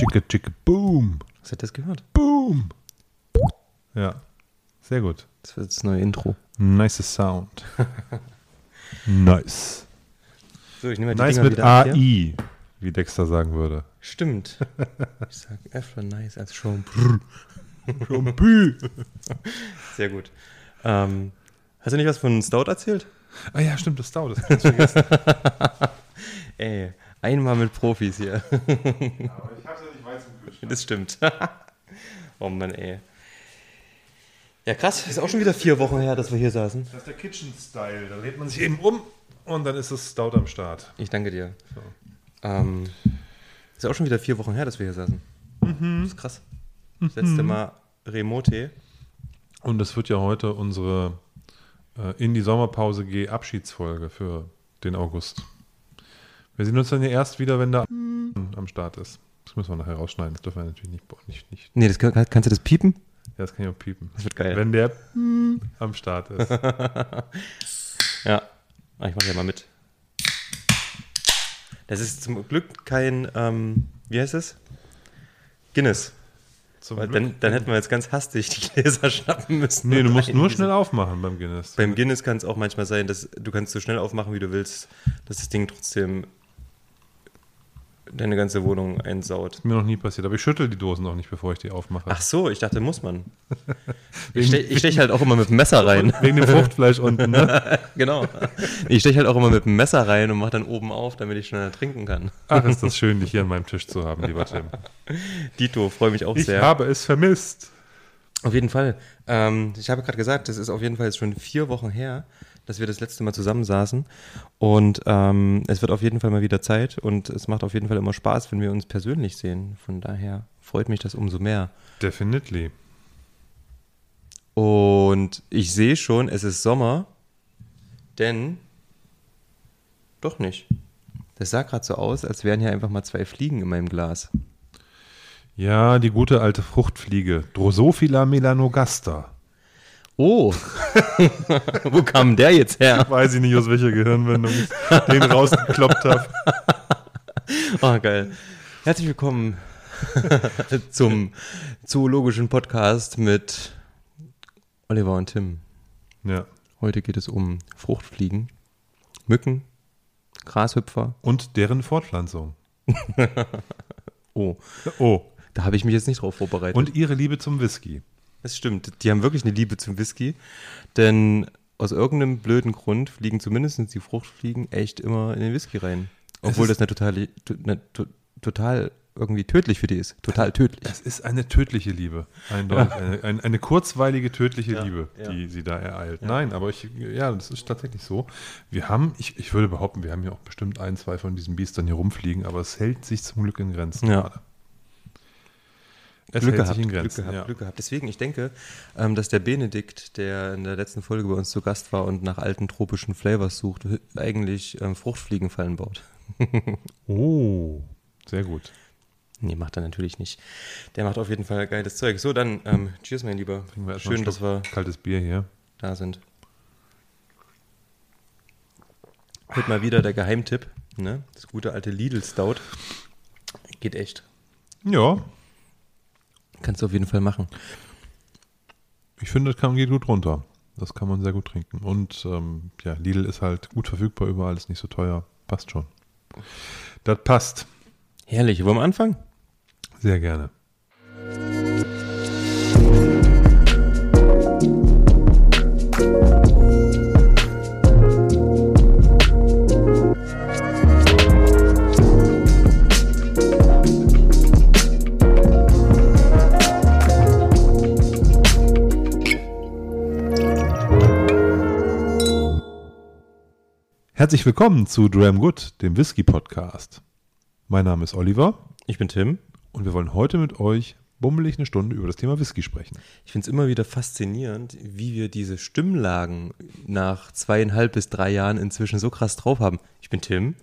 Chicka, chicka, boom. Was hat das gehört? Boom. Ja, sehr gut. Das wird das neue Intro. Nice Sound. nice. So, ich nehme mal die Nice Dinger mit wieder ab. AI, wie Dexter sagen würde. Stimmt. Ich sag öfter nice als schon. Sehr gut. Ähm, hast du nicht was von Stout erzählt? Ah ja, stimmt, das Stout, das kannst du vergessen. Ey, einmal mit Profis hier. Aber ich hatte Das stimmt. oh Mann, ey. Ja, krass. Ist auch schon wieder vier Wochen her, dass wir hier saßen. Das ist der Kitchen Style. Da lädt man sich eben um und dann ist das Stout am Start. Ich danke dir. So. Ähm, ist auch schon wieder vier Wochen her, dass wir hier saßen. Das ist krass. Das letzte Mal Remote. Und das wird ja heute unsere äh, in die Sommerpause G Abschiedsfolge für den August. Wir sehen uns dann ja erst wieder, wenn der am Start ist. Das müssen wir nachher rausschneiden. Das dürfen wir natürlich nicht. nicht, nicht. Nee, das, kann- kannst du das piepen? Ja, das kann ich auch piepen. Das wird geil. Wenn der am Start ist. Ja. Ah, ich mache ja mal mit. Das ist zum Glück kein, ähm, wie heißt es? Guinness. Zum Weil dann, dann hätten wir jetzt ganz hastig die Gläser schnappen müssen. nee, du musst nur schnell aufmachen beim Guinness. Beim Guinness kann es auch manchmal sein, dass du kannst so schnell aufmachen, wie du willst, dass das Ding trotzdem deine ganze Wohnung einsaut. Mir noch nie passiert. Aber ich schüttel die Dosen auch nicht, bevor ich die aufmache. Ach so, ich dachte, muss man. Ich steche ich stech halt auch immer mit dem Messer rein. Wegen dem Fruchtfleisch unten, ne? genau. Ich steche halt auch immer mit dem Messer rein und mache dann oben auf, damit ich schneller trinken kann. Ach, ist das schön, dich hier an meinem Tisch zu haben, lieber Tim. Dito, freue mich auch Ich sehr. habe es vermisst. Auf jeden Fall. Ähm, ich habe gerade gesagt, das ist auf jeden Fall jetzt schon vier Wochen her, dass wir das letzte Mal zusammensaßen. Und ähm, es wird auf jeden Fall mal wieder Zeit und es macht auf jeden Fall immer Spaß, wenn wir uns persönlich sehen. Von daher freut mich das umso mehr. Definitely. Und ich sehe schon, es ist Sommer, denn doch nicht. Das sah gerade so aus, als wären hier einfach mal zwei Fliegen in meinem Glas. Ja, die gute alte Fruchtfliege. Drosophila melanogaster. Oh, wo kam der jetzt her? Weiß ich nicht, aus welcher Gehirnwendung ich den rausgekloppt habe. Oh, geil. Herzlich willkommen zum zoologischen Podcast mit Oliver und Tim. Ja. Heute geht es um Fruchtfliegen, Mücken, Grashüpfer. Und deren Fortpflanzung. Oh, Oh. da habe ich mich jetzt nicht drauf vorbereitet. Und ihre Liebe zum Whisky. Das stimmt. Die haben wirklich eine Liebe zum Whisky. Denn aus irgendeinem blöden Grund fliegen zumindest die Fruchtfliegen echt immer in den Whisky rein. Obwohl das eine total, eine, to- total irgendwie tödlich für die ist. Total tödlich. Es ist eine tödliche Liebe. Eindeutig. Eine, eine, eine kurzweilige tödliche Ja, Liebe, ja. die sie da ereilt. Nein, aber ich, ja, das ist tatsächlich so. Wir haben, ich, ich würde behaupten, wir haben hier auch bestimmt ein, zwei von diesen Biestern hier rumfliegen, aber es hält sich zum Glück in Grenzen Ja. gerade. Es Glück gehabt, Glück gehabt, ja. Glück gehabt. Deswegen, ich denke, ähm, dass der Benedikt, der in der letzten Folge bei uns zu Gast war und nach alten tropischen Flavors sucht, eigentlich ähm, Fruchtfliegenfallen baut. Oh, sehr gut. Nee, macht er natürlich nicht. Der macht auf jeden Fall geiles Zeug. So, dann, ähm, cheers, mein Lieber. Schön, dass wir kaltes Bier hier. da sind. Heute mal wieder der Geheimtipp, ne? Das gute alte Lidl Stout. Geht echt. Ja, Kannst du auf jeden Fall machen. ich finde, das kann, geht gut runter. Das kann man sehr gut trinken. Und ähm, ja, Lidl ist halt gut verfügbar überall, ist nicht so teuer. Passt schon. Das passt. Herrlich. Wollen wir anfangen? Sehr gerne. Herzlich willkommen zu Dram Good, dem Whisky Podcast. Mein Name ist Oliver Ich bin Tim. und wir wollen heute mit euch bummelig eine Stunde über das Thema Whisky sprechen. Ich finde es immer wieder faszinierend, wie wir diese Stimmlagen nach zweieinhalb bis drei Jahren inzwischen so krass drauf haben. Ich bin Tim.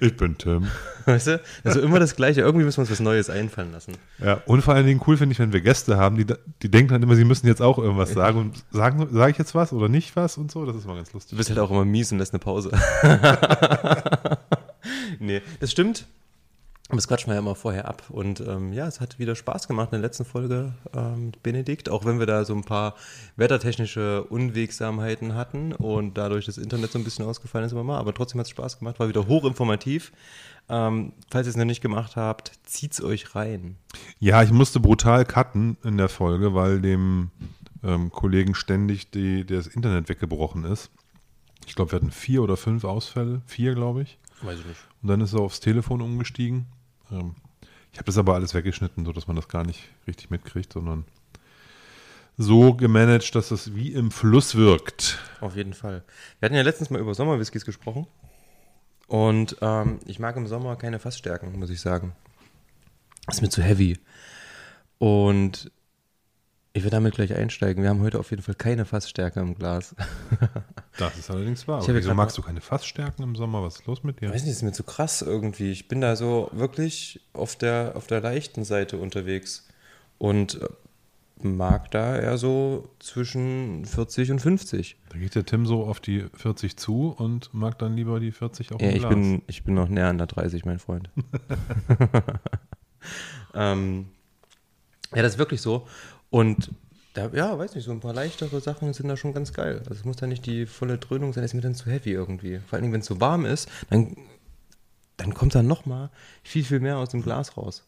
Ich bin Tim. Weißt du? Also immer das Gleiche. Irgendwie müssen wir uns was Neues einfallen lassen. Ja, und vor allen Dingen cool finde ich, wenn wir Gäste haben, die, die denken dann immer, sie müssen jetzt auch irgendwas sagen und sagen, sage ich jetzt was oder nicht was und so. Das ist mal ganz Du lustig. bist halt auch immer mies und lässt eine Pause. nee, das stimmt. Das quatschen wir ja immer vorher ab. Und ähm, ja, es hat wieder Spaß gemacht in der letzten Folge ähm, mit Benedikt, auch wenn wir da so ein paar wettertechnische Unwegsamheiten hatten und dadurch das Internet so ein bisschen ausgefallen ist immer mal. Aber trotzdem hat es Spaß gemacht, war wieder hochinformativ. Ähm, falls ihr es noch nicht gemacht habt, zieht's euch rein. Ja, ich musste brutal cutten in der Folge, weil dem ähm, Kollegen ständig die, das Internet weggebrochen ist. Ich glaube, wir hatten vier oder fünf Ausfälle. Vier, glaube ich. Weiß ich nicht. Und dann ist er aufs Telefon umgestiegen. Ähm, ich habe das aber alles weggeschnitten, sodass man das gar nicht richtig mitkriegt, sondern so gemanagt, dass es wie im Fluss wirkt. Auf jeden Fall. Wir hatten ja letztens mal über Sommerwhiskys gesprochen. Und ähm, ich mag im Sommer keine Fassstärken, muss ich sagen. Ist mir zu heavy. Und ich will damit gleich einsteigen. Wir haben heute auf jeden Fall keine Fassstärke im Glas. Das ist allerdings wahr. Ich Wieso magst du keine Fassstärken im Sommer? Was ist los mit Ich dir? weiß nicht, ist mir zu krass irgendwie. Ich bin da so wirklich auf der, auf der leichten Seite unterwegs und äh, mag da eher so zwischen 40 und 50. Da geht der Tim so auf die 40 zu und mag dann lieber die 40 auch Ja, im ich Glas. bin, ich bin noch näher an der 30, mein Freund. ähm, ja, das ist wirklich so. Und da, ja, weiß nicht, so ein paar leichtere Sachen sind da schon ganz geil. Also es muss da nicht die volle Dröhnung sein, ist mir dann zu heavy irgendwie. Vor allem, wenn es so warm ist, dann, dann kommt da noch mal viel, viel mehr aus dem Glas raus.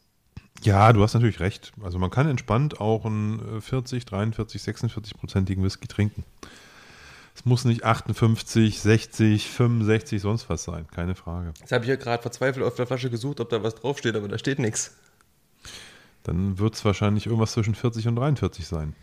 Ja, du hast natürlich recht. Also man kann entspannt auch einen äh, 40, 43, 46-prozentigen Whisky trinken. Es muss nicht 58, 60, 65, sonst was sein, keine Frage. Jetzt habe ich ja gerade verzweifelt auf der Flasche gesucht, ob da was draufsteht, aber da steht nichts. Dann wird es wahrscheinlich irgendwas zwischen 40 und 43 sein.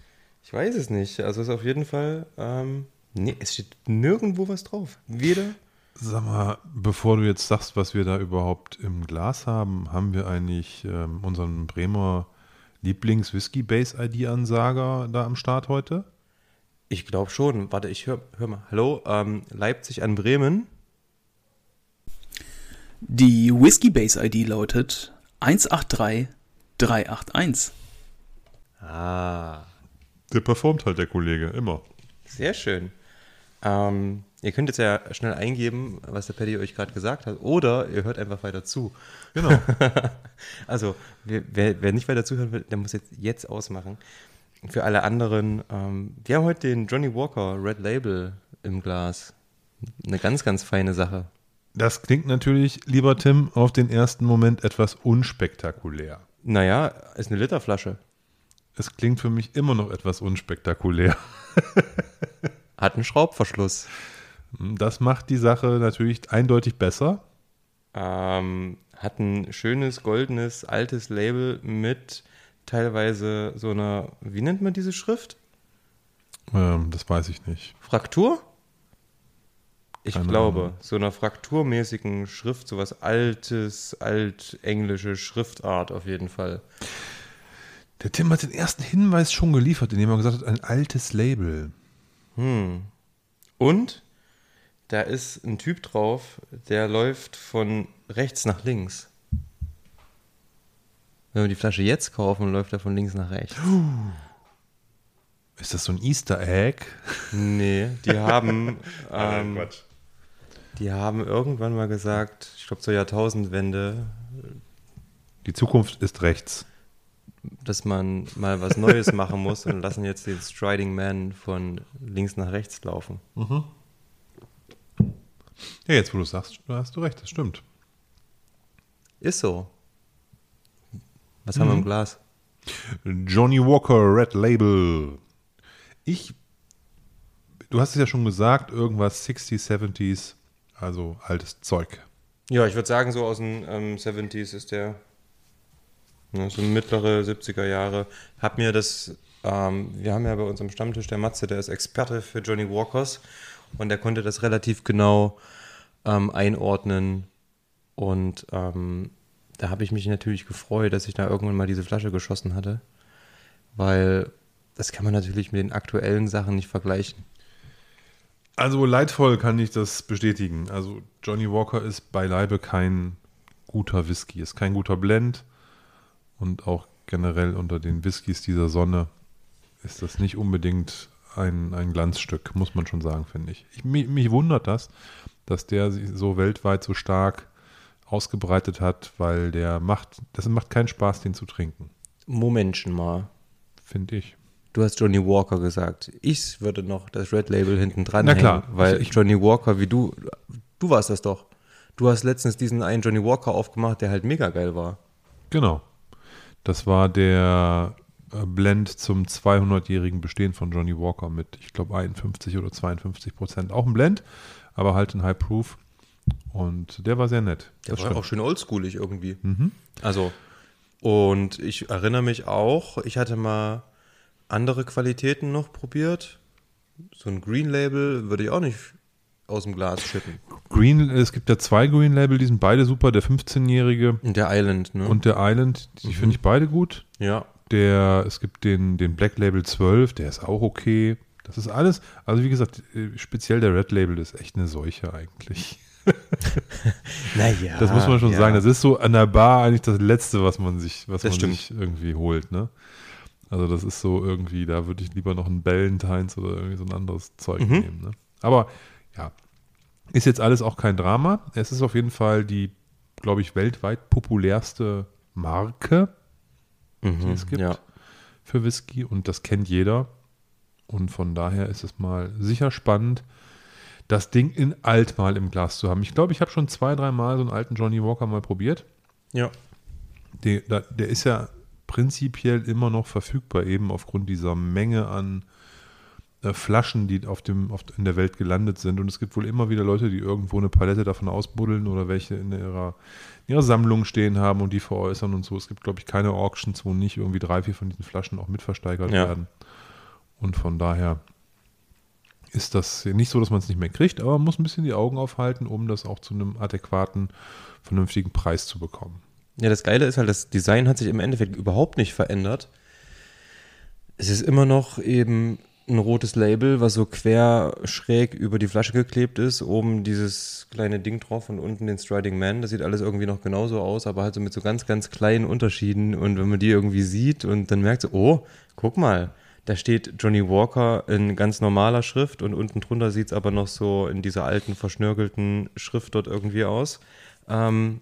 Ich weiß es nicht. Also es ist auf jeden Fall, ähm, nee, es steht nirgendwo was drauf. Weder Sag mal, bevor du jetzt sagst, was wir da überhaupt im Glas haben, haben wir eigentlich ähm, unseren Bremer Lieblings-Whisky-Base-ID-Ansager da am Start heute? Ich glaube schon. Warte, ich höre hör mal. Hallo, ähm, Leipzig an Bremen. Die Whiskey Base ID lautet 183381. Ah, Der performt halt, der Kollege, immer. sehr schön. Ähm, ihr könnt jetzt ja schnell eingeben, was der Paddy euch gerade gesagt hat, oder ihr hört einfach weiter zu. Genau. Also, wer, wer, wer nicht weiter zuhören will, der muss jetzt, jetzt ausmachen. Für alle anderen, ähm, wir haben heute den Johnny Walker Red Label im Glas. Eine ganz, ganz feine Sache. Das klingt natürlich, lieber Tim, auf den ersten Moment etwas unspektakulär. Naja, ist eine Literflasche. Es klingt für mich immer noch etwas unspektakulär. Hat einen Schraubverschluss. Das macht die Sache natürlich eindeutig besser. Ähm, hat ein schönes, goldenes, altes Label mit teilweise so einer, wie nennt man diese Schrift? Ähm, das weiß ich nicht. Fraktur? Ich Keine glaube, Ahnung. so einer frakturmäßigen Schrift, sowas altes, altenglische Schriftart auf jeden Fall. Der Tim hat den ersten Hinweis schon geliefert, indem er gesagt hat, ein altes Label. Hm. Und da ist ein Typ drauf, der läuft von rechts nach links. Wenn wir die Flasche jetzt kaufen, läuft er von links nach rechts. Ist das so ein Easter Egg? Nee, die haben, ähm, die haben irgendwann mal gesagt, ich glaube zur Jahrtausendwende, Die Zukunft ist rechts. dass man mal was Neues machen muss und lassen jetzt den Striding Man von links nach rechts laufen. Ja, jetzt wo du sagst, da hast du recht, das stimmt. Ist so. Was haben wir im Glas? Johnny Walker Red Label. Ich, du hast es ja schon gesagt, irgendwas 60s, 70s, also altes Zeug. Ja, ich würde sagen, so aus den ähm, 70s ist der. Ne, so mittlere 70er Jahre. Hab mir das, ähm, wir haben ja bei uns am Stammtisch der Matze, der ist Experte für Johnny Walkers und der konnte das relativ genau ähm, einordnen. Und ähm, da habe ich mich natürlich gefreut, dass ich da irgendwann mal diese Flasche geschossen hatte, weil das kann man natürlich mit den aktuellen Sachen nicht vergleichen. Also leidvoll kann ich das bestätigen. Also Johnny Walker ist beileibe kein guter Whisky, ist kein guter Blend und auch generell unter den Whiskys dieser Sonne ist das nicht unbedingt ein, ein Glanzstück, muss man schon sagen, finde ich. ich mich, mich wundert das, dass der sich so weltweit so stark ausgebreitet hat, weil der macht, das macht keinen Spaß, den zu trinken, Momentchen mal. finde ich. Du hast Johnny Walker gesagt. Ich würde noch das Red Label hinten dran Na hängen, klar. weil ich- Johnny Walker, wie du, du warst das doch. Du hast letztens diesen einen Johnny Walker aufgemacht, der halt mega geil war. Genau. Das war der äh, Blend zum 200-jährigen Bestehen von Johnny Walker mit, ich glaube, 51 oder 52 Prozent. Auch ein Blend, aber halt ein High Proof. Und der war sehr nett. Der Das war stimmt. auch schön oldschoolig irgendwie. Mhm. Also, und ich erinnere mich auch, ich hatte mal andere Qualitäten noch probiert. So ein Green Label würde ich auch nicht aus dem Glas schütten. Green, es gibt ja zwei Green Label, die sind beide super. Der 15-jährige Und der Island, ne? und der Island, die finde ich beide gut. ja. Der, es gibt den, den Black Label 12, der ist auch okay. Das ist alles, also wie gesagt, äh, speziell der Red Label ist echt eine Seuche eigentlich. Naja. Das muss man schon sagen. Das ist so an der Bar eigentlich das Letzte, was man sich, was Das man stimmt. sich irgendwie holt, ne? Also das ist so irgendwie, da würde ich lieber noch einen Ballantines oder irgendwie so ein anderes Zeug Mhm. nehmen. Ne? Aber ja, ist jetzt alles auch kein Drama. Es ist auf jeden Fall die, glaube ich, weltweit populärste Marke Mhm, die es gibt Ja. für Whisky und das kennt jeder. Und von daher ist es mal sicher spannend, das Ding in alt mal im Glas zu haben. Ich glaube, ich habe schon zwei, drei Mal so einen alten Johnny Walker mal probiert. ja. Der, der ist ja prinzipiell immer noch verfügbar, eben aufgrund dieser Menge an äh, Flaschen, die auf dem, auf, in der Welt gelandet sind. Und es gibt wohl immer wieder Leute, die irgendwo eine Palette davon ausbuddeln oder welche in ihrer, in ihrer Sammlung stehen haben und die veräußern und so. Es gibt, glaube ich, keine Auctions, wo nicht irgendwie drei, vier von diesen Flaschen auch mitversteigert Ja. werden. Und von daher ist das nicht so, dass man es nicht mehr kriegt, aber man muss ein bisschen die Augen aufhalten, um das auch zu einem adäquaten, vernünftigen Preis zu bekommen. Ja, das Geile ist halt, das Design hat sich im Endeffekt überhaupt nicht verändert. Es ist immer noch eben ein rotes Label, was so quer schräg über die Flasche geklebt ist. Oben dieses kleine Ding drauf und unten den Striding Man. Das sieht alles irgendwie noch genauso aus, aber halt so mit so ganz, ganz kleinen Unterschieden. Und wenn man die irgendwie sieht und dann merkt so, oh, guck mal, da steht Johnny Walker in ganz normaler Schrift und unten drunter sieht es aber noch so in dieser alten, verschnörkelten Schrift dort irgendwie aus. Ähm,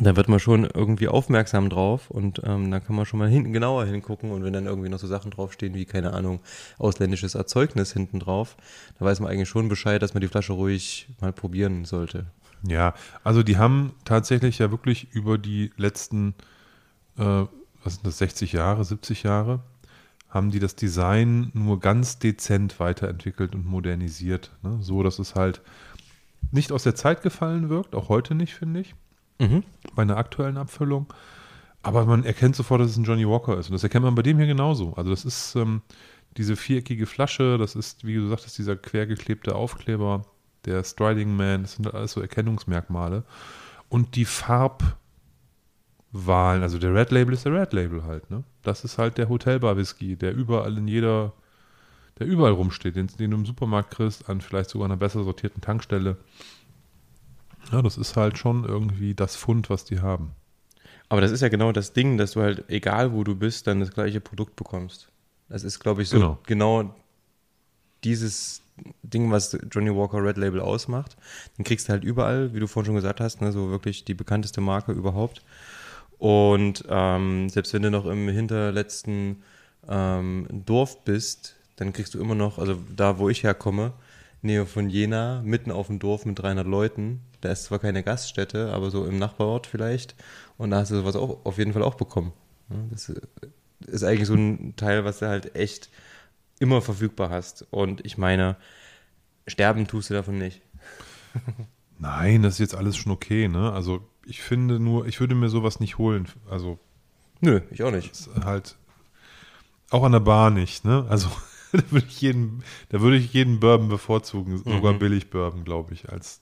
da wird man schon irgendwie aufmerksam drauf und ähm, da kann man schon mal hinten genauer hingucken und wenn dann irgendwie noch so Sachen draufstehen wie, keine Ahnung, ausländisches Erzeugnis hinten drauf, da weiß man eigentlich schon Bescheid, dass man die Flasche ruhig mal probieren sollte. Ja, also die haben tatsächlich ja wirklich über die letzten, äh, was sind das, 60 Jahre, 70 Jahre, haben die das Design nur ganz dezent weiterentwickelt und modernisiert. Ne? So, dass es halt nicht aus der Zeit gefallen wirkt, auch heute nicht, finde ich, Mhm. bei einer aktuellen Abfüllung. Aber man erkennt sofort, dass es ein Johnny Walker ist. Und das erkennt man bei dem hier genauso. Also das ist ähm, diese viereckige Flasche, das ist, wie du sagtest, dieser quergeklebte Aufkleber, der Striding Man, das sind alles so Erkennungsmerkmale. Und die Farbwahlen, also der Red Label ist der Red Label halt, ne? Das ist halt der Hotelbar Whisky, der überall in jeder, der überall rumsteht, den, den du im Supermarkt kriegst, an vielleicht sogar einer besser sortierten Tankstelle. Ja, das ist halt schon irgendwie das Fund, was die haben. Aber das ist ja genau das Ding, dass du halt, egal wo du bist, dann das gleiche Produkt bekommst. Das ist, glaube ich, so Genau. genau. dieses Ding, was Johnny Walker Red Label ausmacht. Den kriegst du halt überall, wie du vorhin schon gesagt hast, ne, so wirklich die bekannteste Marke überhaupt. Und ähm, selbst wenn du noch im hinterletzten ähm, Dorf bist, dann kriegst du immer noch, also da, wo ich herkomme, Nähe von Jena, mitten auf dem Dorf mit 300 Leuten. Da ist zwar keine Gaststätte, aber so im Nachbarort vielleicht. Und da hast du sowas auch auf jeden Fall auch bekommen. Das ist eigentlich so ein Teil, was du halt echt immer verfügbar hast. Und ich meine, sterben tust du davon nicht. Nein, das ist jetzt alles schon okay, ne? Also ich finde nur, ich würde mir sowas nicht holen. Also Nö, ich auch nicht. halt auch an der Bar nicht, ne? Also da würde ich jeden, da würde ich jeden Bourbon bevorzugen, sogar Mhm. billig Bourbon, glaube ich, als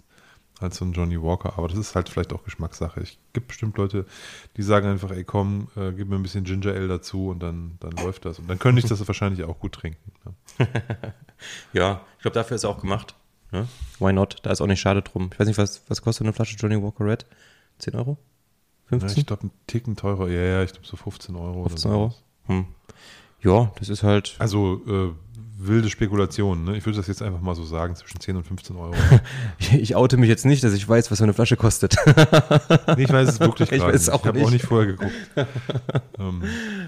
als so ein Johnny Walker. Aber das ist halt vielleicht auch Geschmackssache. Es gibt bestimmt Leute, die sagen einfach, ey komm, äh, gib mir ein bisschen Ginger Ale dazu und dann, dann läuft das. Und dann könnte ich das wahrscheinlich auch gut trinken. Ne? Ja, ich glaube, dafür ist er auch gemacht. Ne? Why not? Da ist auch nicht schade drum. Ich weiß nicht, was, was kostet eine Flasche Johnny Walker Red? 10 Euro? Ja, 15? ich glaube, ein Ticken teurer. Ja, ja, ich glaube so 15 Euro. 15 oder Euro? Hm. Ja, das ist halt. Also äh, wilde Spekulationen. Ne? Ich würde das jetzt einfach mal so sagen, zwischen 10 und 15 Euro. Ich oute mich jetzt nicht, dass ich weiß, was so eine Flasche kostet. nee, ich weiß es wirklich Ich weiß es nicht. auch Ich habe nicht. auch nicht vorher geguckt. ähm,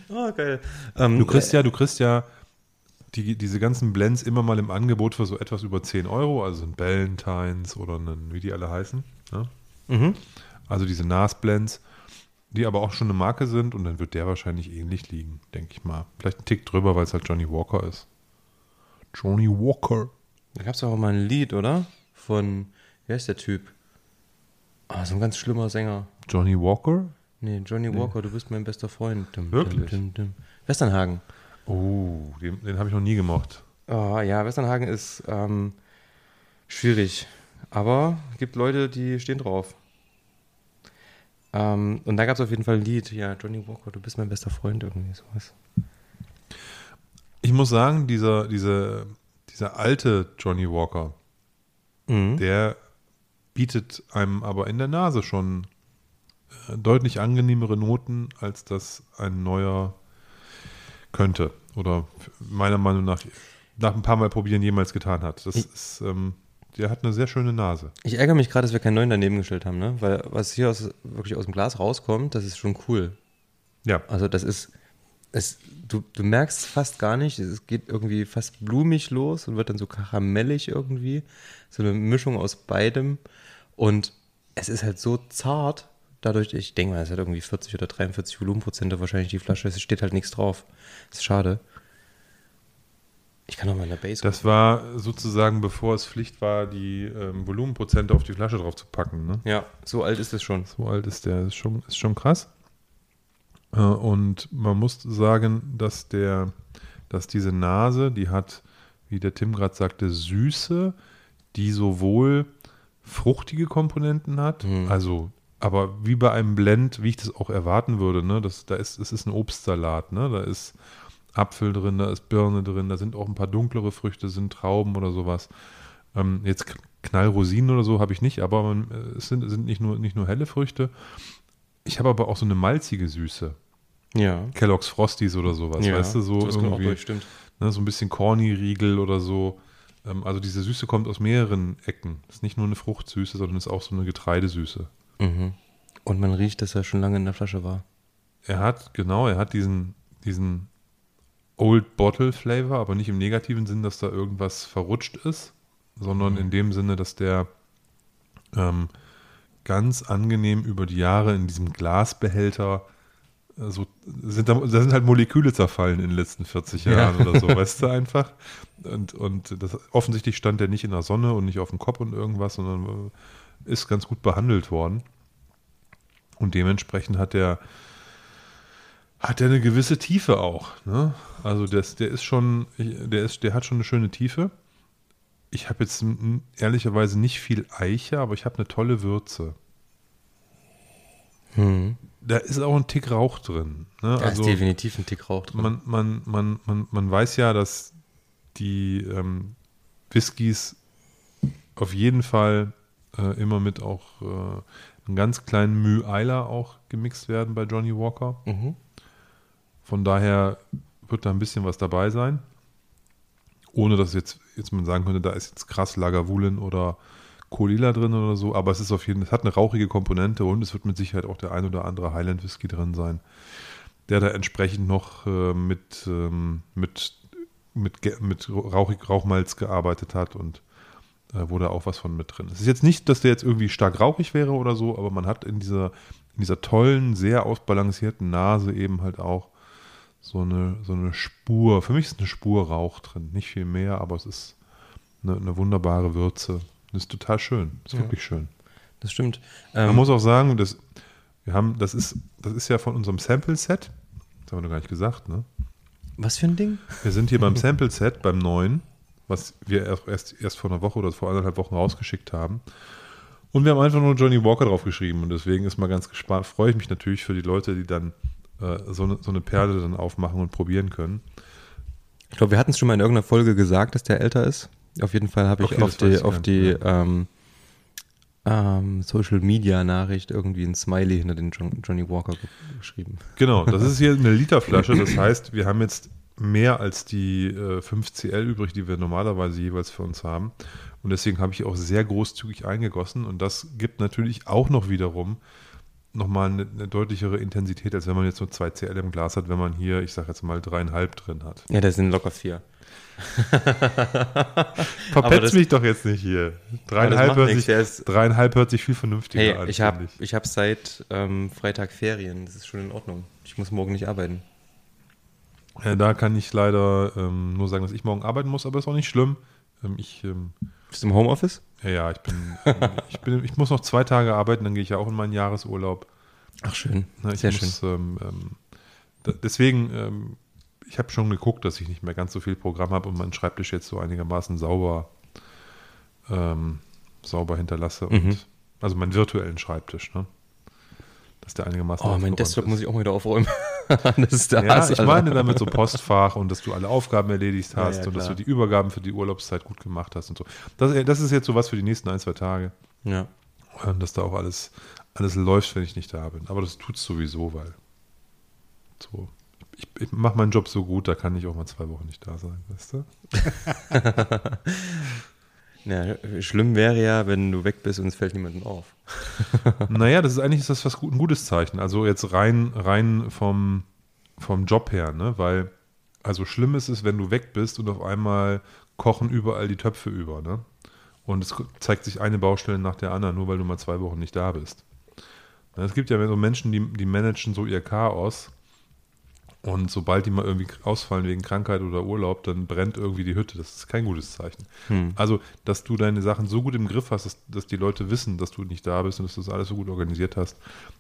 Oh, geil. Ähm, du kriegst ja, du kriegst ja die, diese ganzen Blends immer mal im Angebot für so etwas über 10 Euro, also ein Ballantines oder einen, wie die alle heißen. Ne? Mhm. Also diese NAS-Blends, die aber auch schon eine Marke sind und dann wird der wahrscheinlich ähnlich liegen, denke ich mal. Vielleicht ein Tick drüber, weil es halt Johnny Walker ist. Johnny Walker. Da gab es auch mal ein Lied, oder? Von, wie heißt der Typ? Ah, so ein ganz schlimmer Sänger. Johnny Walker? Nee, Johnny Walker, du bist mein bester Freund. Dum, Wirklich? Dum, dum. Westernhagen. Oh, den, den habe ich noch nie gemocht. Oh, ja, Westernhagen ist ähm, schwierig. Aber es gibt Leute, die stehen drauf. Ähm, und da gab es auf jeden Fall ein Lied. Ja, Johnny Walker, du bist mein bester Freund, irgendwie sowas. Ich muss sagen, dieser, diese, dieser alte Johnny Walker, Mhm. der bietet einem aber in der Nase schon äh, deutlich angenehmere Noten, als das ein neuer könnte. Oder meiner Meinung nach nach ein paar Mal probieren jemals getan hat. Das Ich- ist, ähm, der hat eine sehr schöne Nase. Ich ärgere mich gerade, dass wir keinen neuen daneben gestellt haben, ne? Weil was hier aus, wirklich aus dem Glas rauskommt, das ist schon cool. Ja, Also das ist, es, du, du merkst fast gar nicht, es geht irgendwie fast blumig los und wird dann so karamellig irgendwie. So eine Mischung aus beidem. Und es ist halt so zart, dadurch, ich denke mal, es hat irgendwie 40 oder 43 Volumenprozente wahrscheinlich die Flasche, es steht halt nichts drauf. ist schade. Ich kann auch mal in der Base das war sozusagen, bevor es Pflicht war, die ähm, Volumenprozente auf die Flasche drauf zu packen. Ne? Ja, so alt ist es schon. So alt ist der, ist schon, ist schon krass. Äh, und man muss sagen, dass der, dass diese Nase, die hat, wie der Tim gerade sagte, Süße, die sowohl fruchtige Komponenten hat, Mhm. also aber wie bei einem Blend, wie ich das auch erwarten würde, ne, das, da ist, es ist ein Obstsalat, ne, da ist Apfel drin, da ist Birne drin, da sind auch ein paar dunklere Früchte, sind Trauben oder sowas. Ähm, jetzt Knallrosinen oder so habe ich nicht, aber man, äh, es sind, sind nicht, nur, nicht nur helle Früchte. Ich habe aber auch so eine malzige Süße. Ja. Kellogg's Frosties oder sowas, ja. weißt du, so das auch irgendwie, durch, stimmt. ne, so ein bisschen Corny-Riegel oder so. Ähm, also diese Süße kommt aus mehreren Ecken. Ist nicht nur eine Fruchtsüße, sondern ist auch so eine Getreidesüße. Mhm. Und man riecht, dass er schon lange in der Flasche war. Er hat, genau, er hat diesen, diesen Old Bottle Flavor, aber nicht im negativen Sinn, dass da irgendwas verrutscht ist, sondern Mhm. in dem Sinne, dass der ähm, ganz angenehm über die Jahre in diesem Glasbehälter äh, so sind da, da sind halt Moleküle zerfallen in den letzten 40 Ja. Jahren oder so, weißt du einfach. Und, und das, offensichtlich stand der nicht in der Sonne und nicht auf dem Kopf und irgendwas, sondern äh, ist ganz gut behandelt worden. Und dementsprechend hat der hat der eine gewisse Tiefe auch. Ne? Also das, der ist schon, der ist, der hat schon eine schöne Tiefe. Ich habe jetzt ehrlicherweise nicht viel Eiche, aber ich habe eine tolle Würze. Mhm. Da ist auch ein Tick Rauch drin. Ne? Da also ist definitiv ein Tick Rauch drin. man, man, man, man, man weiß ja, dass die ähm, Whiskys auf jeden Fall äh, immer mit auch äh, einem ganz kleinen Müh Eiler auch gemixt werden bei Johnny Walker. Mhm. Von daher wird da ein bisschen was dabei sein. Ohne dass jetzt, jetzt man sagen könnte, da ist jetzt krass Lagavulin oder Kolila drin oder so, aber es ist auf jeden Fall, es hat eine rauchige Komponente und es wird mit Sicherheit auch der ein oder andere Highland Whisky drin sein, der da entsprechend noch äh, mit, ähm, mit, mit, mit rauchig Rauchmalz gearbeitet hat und äh, wo da auch was von mit drin ist. Es ist jetzt nicht, dass der jetzt irgendwie stark rauchig wäre oder so, aber man hat in dieser, in dieser tollen, sehr ausbalancierten Nase eben halt auch so eine, so eine Spur. Für mich ist eine Spur Rauch drin. Nicht viel mehr, aber es ist eine, eine wunderbare Würze. Das ist total schön. Das ist Ja. wirklich schön. Das stimmt. Man Ähm, muss auch sagen, das, wir haben, das ist, das ist ja von unserem Sample-Set. Das haben wir noch gar nicht gesagt, ne? was für ein Ding? Wir sind hier beim Sample-Set, beim neuen, was wir erst, erst, vor einer Woche oder vor anderthalb Wochen rausgeschickt haben. Und wir haben einfach nur Johnny Walker drauf geschrieben. Und deswegen ist mal ganz gespannt, freue ich mich natürlich für die Leute, die dann äh, so, eine, so eine Perle dann aufmachen und probieren können. Ich glaube, wir hatten es schon mal in irgendeiner Folge gesagt, dass der älter ist. Auf jeden Fall habe ich Okay, auf die, auf die ähm, ähm, Social Media Nachricht irgendwie ein Smiley hinter den John, Johnny Walker ge geschrieben. Genau, das ist hier eine Literflasche. Das heißt, wir haben jetzt mehr als die äh, 5 CL übrig, die wir normalerweise jeweils für uns haben. Und deswegen habe ich auch sehr großzügig eingegossen. Und das gibt natürlich auch noch wiederum nochmal eine, eine deutlichere Intensität, als wenn man jetzt nur 2 CL im Glas hat, wenn man hier, ich sage jetzt mal, dreieinhalb drin hat. Ja, das sind locker vier. Verpetz das- mich doch jetzt nicht hier. Dreieinhalb, hört sich, ist- dreieinhalb hört sich viel vernünftiger Hey, an. ich habe finde ich hab seit ähm, Freitag Ferien. Das ist schon in Ordnung. Ich muss morgen nicht arbeiten. Äh, da kann ich leider ähm, nur sagen, dass ich morgen arbeiten muss, aber ist auch nicht schlimm. Ähm, ich, ähm, Bist du im Homeoffice? ja, ja, ich bin, ich bin, ich muss noch zwei Tage arbeiten, dann gehe ich ja auch in meinen Jahresurlaub. Ach, schön. Ne, ich Sehr muss, Ähm, ähm, da, deswegen, ähm, ich habe schon geguckt, dass ich nicht mehr ganz so viel Programm habe und meinen Schreibtisch jetzt so einigermaßen sauber, ähm, sauber hinterlasse. Mhm. Und, also meinen virtuellen Schreibtisch, ne? Dass der einigermaßen Oh, mein Desktop ist. muss ich auch mal wieder aufräumen. das ist der Ja, Hass, ich Alter. meine damit so Postfach und dass du alle Aufgaben erledigt Ja, hast ja, und dass du die Übergaben für die Urlaubszeit gut gemacht hast und so. Das, das ist jetzt so was für die nächsten ein, zwei Tage, Ja. dass da auch alles, alles läuft, wenn ich nicht da bin. Aber das tut sowieso, weil so, ich, ich mache meinen Job so gut, da kann ich auch mal zwei Wochen nicht da sein, weißt du? ja. Schlimm wäre ja, wenn du weg bist und es fällt niemandem auf. naja, das ist eigentlich ist das was ein gutes Zeichen. Also jetzt rein, rein vom, vom Job her, ne? Weil, also schlimm ist es, wenn du weg bist und auf einmal kochen überall die Töpfe über, ne? Und es zeigt sich eine Baustelle nach der anderen, nur weil du mal zwei Wochen nicht da bist. Na, Es gibt ja so Menschen, die, die managen so ihr Chaos. Und sobald die mal irgendwie ausfallen wegen Krankheit oder Urlaub, dann brennt irgendwie die Hütte. Das ist kein gutes Zeichen. Hm. Also, dass du deine Sachen so gut im Griff hast, dass, dass die Leute wissen, dass du nicht da bist und dass du das alles so gut organisiert hast,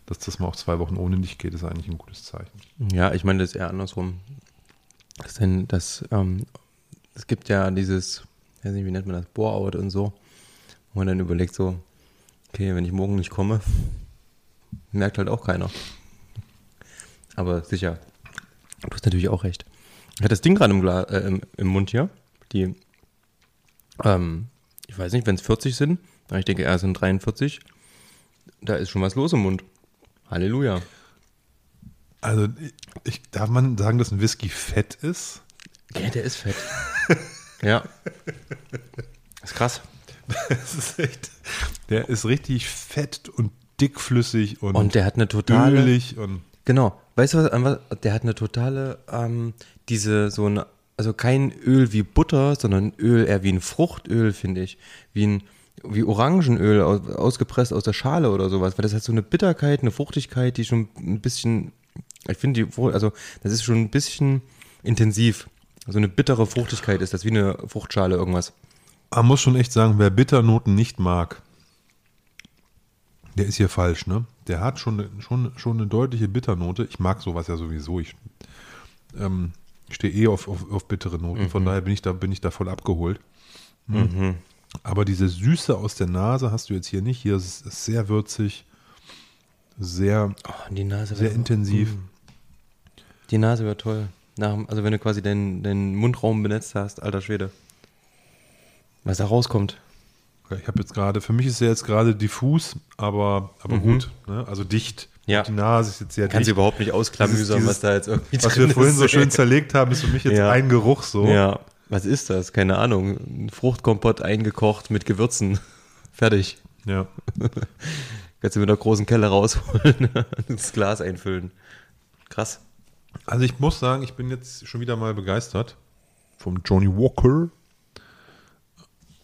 dass das mal auch zwei Wochen ohne dich geht, ist eigentlich ein gutes Zeichen. Ja, ich meine, das ist eher andersrum. Das denn, das, ähm, es gibt ja dieses, ich weiß nicht, wie nennt man das, Bore-out und so, wo man dann überlegt so, okay, wenn ich morgen nicht komme, merkt halt auch keiner. Aber sicher, du hast natürlich auch recht. Ich hatte das Ding gerade im, äh, im, im Mund hier, die, ähm, ich weiß nicht, wenn es 40 sind, aber ich denke, er sind 43, da ist schon was los im Mund. Halleluja. Also, ich, darf man sagen, dass ein Whisky fett ist? Ja, der ist fett. ja. Ist krass. Das ist echt, der ist richtig fett und dickflüssig und, Und der hat eine totale. ölig und Genau. Weißt du was? Der hat eine totale, ähm, diese, so eine, also kein Öl wie Butter, sondern Öl eher wie ein Fruchtöl, finde ich. Wie ein, wie Orangenöl aus, ausgepresst aus der Schale oder sowas. Weil das hat so eine Bitterkeit, eine Fruchtigkeit, die schon ein bisschen, ich finde die, also das ist schon ein bisschen intensiv. So eine bittere Fruchtigkeit ist das, wie eine Fruchtschale irgendwas. Man muss schon echt sagen, wer Bitternoten nicht mag, der ist hier falsch, ne? Der hat schon, eine- schon, schon eine deutliche Bitternote. Ich mag sowas ja sowieso. Ich ähm, stehe eh auf, auf, auf bittere Noten, von daher bin ich da, bin ich da voll abgeholt. Hm. Aber diese Süße aus der Nase hast du jetzt hier nicht. Hier ist es sehr würzig, sehr, Oh, die Nase sehr intensiv. Die Nase wäre toll. Nach, also wenn du quasi deinen, deinen Mundraum benetzt hast, alter Schwede. Was da rauskommt. Ich habe jetzt gerade, für mich ist er jetzt gerade diffus, aber, aber gut. Ne? Also dicht. Ja. Die Nase ist jetzt sehr du dicht. überhaupt nicht ausklamüsern, was da jetzt irgendwie Was wir vorhin ist. so schön zerlegt haben, ist für mich jetzt Ja. ein Geruch so. Ja, was ist das? Keine Ahnung. Ein Fruchtkompott eingekocht mit Gewürzen. Fertig. Ja. Kannst du mit einer großen Kelle rausholen, ins Glas einfüllen. Krass. Also ich muss sagen, ich bin jetzt schon wieder mal begeistert vom Johnny Walker.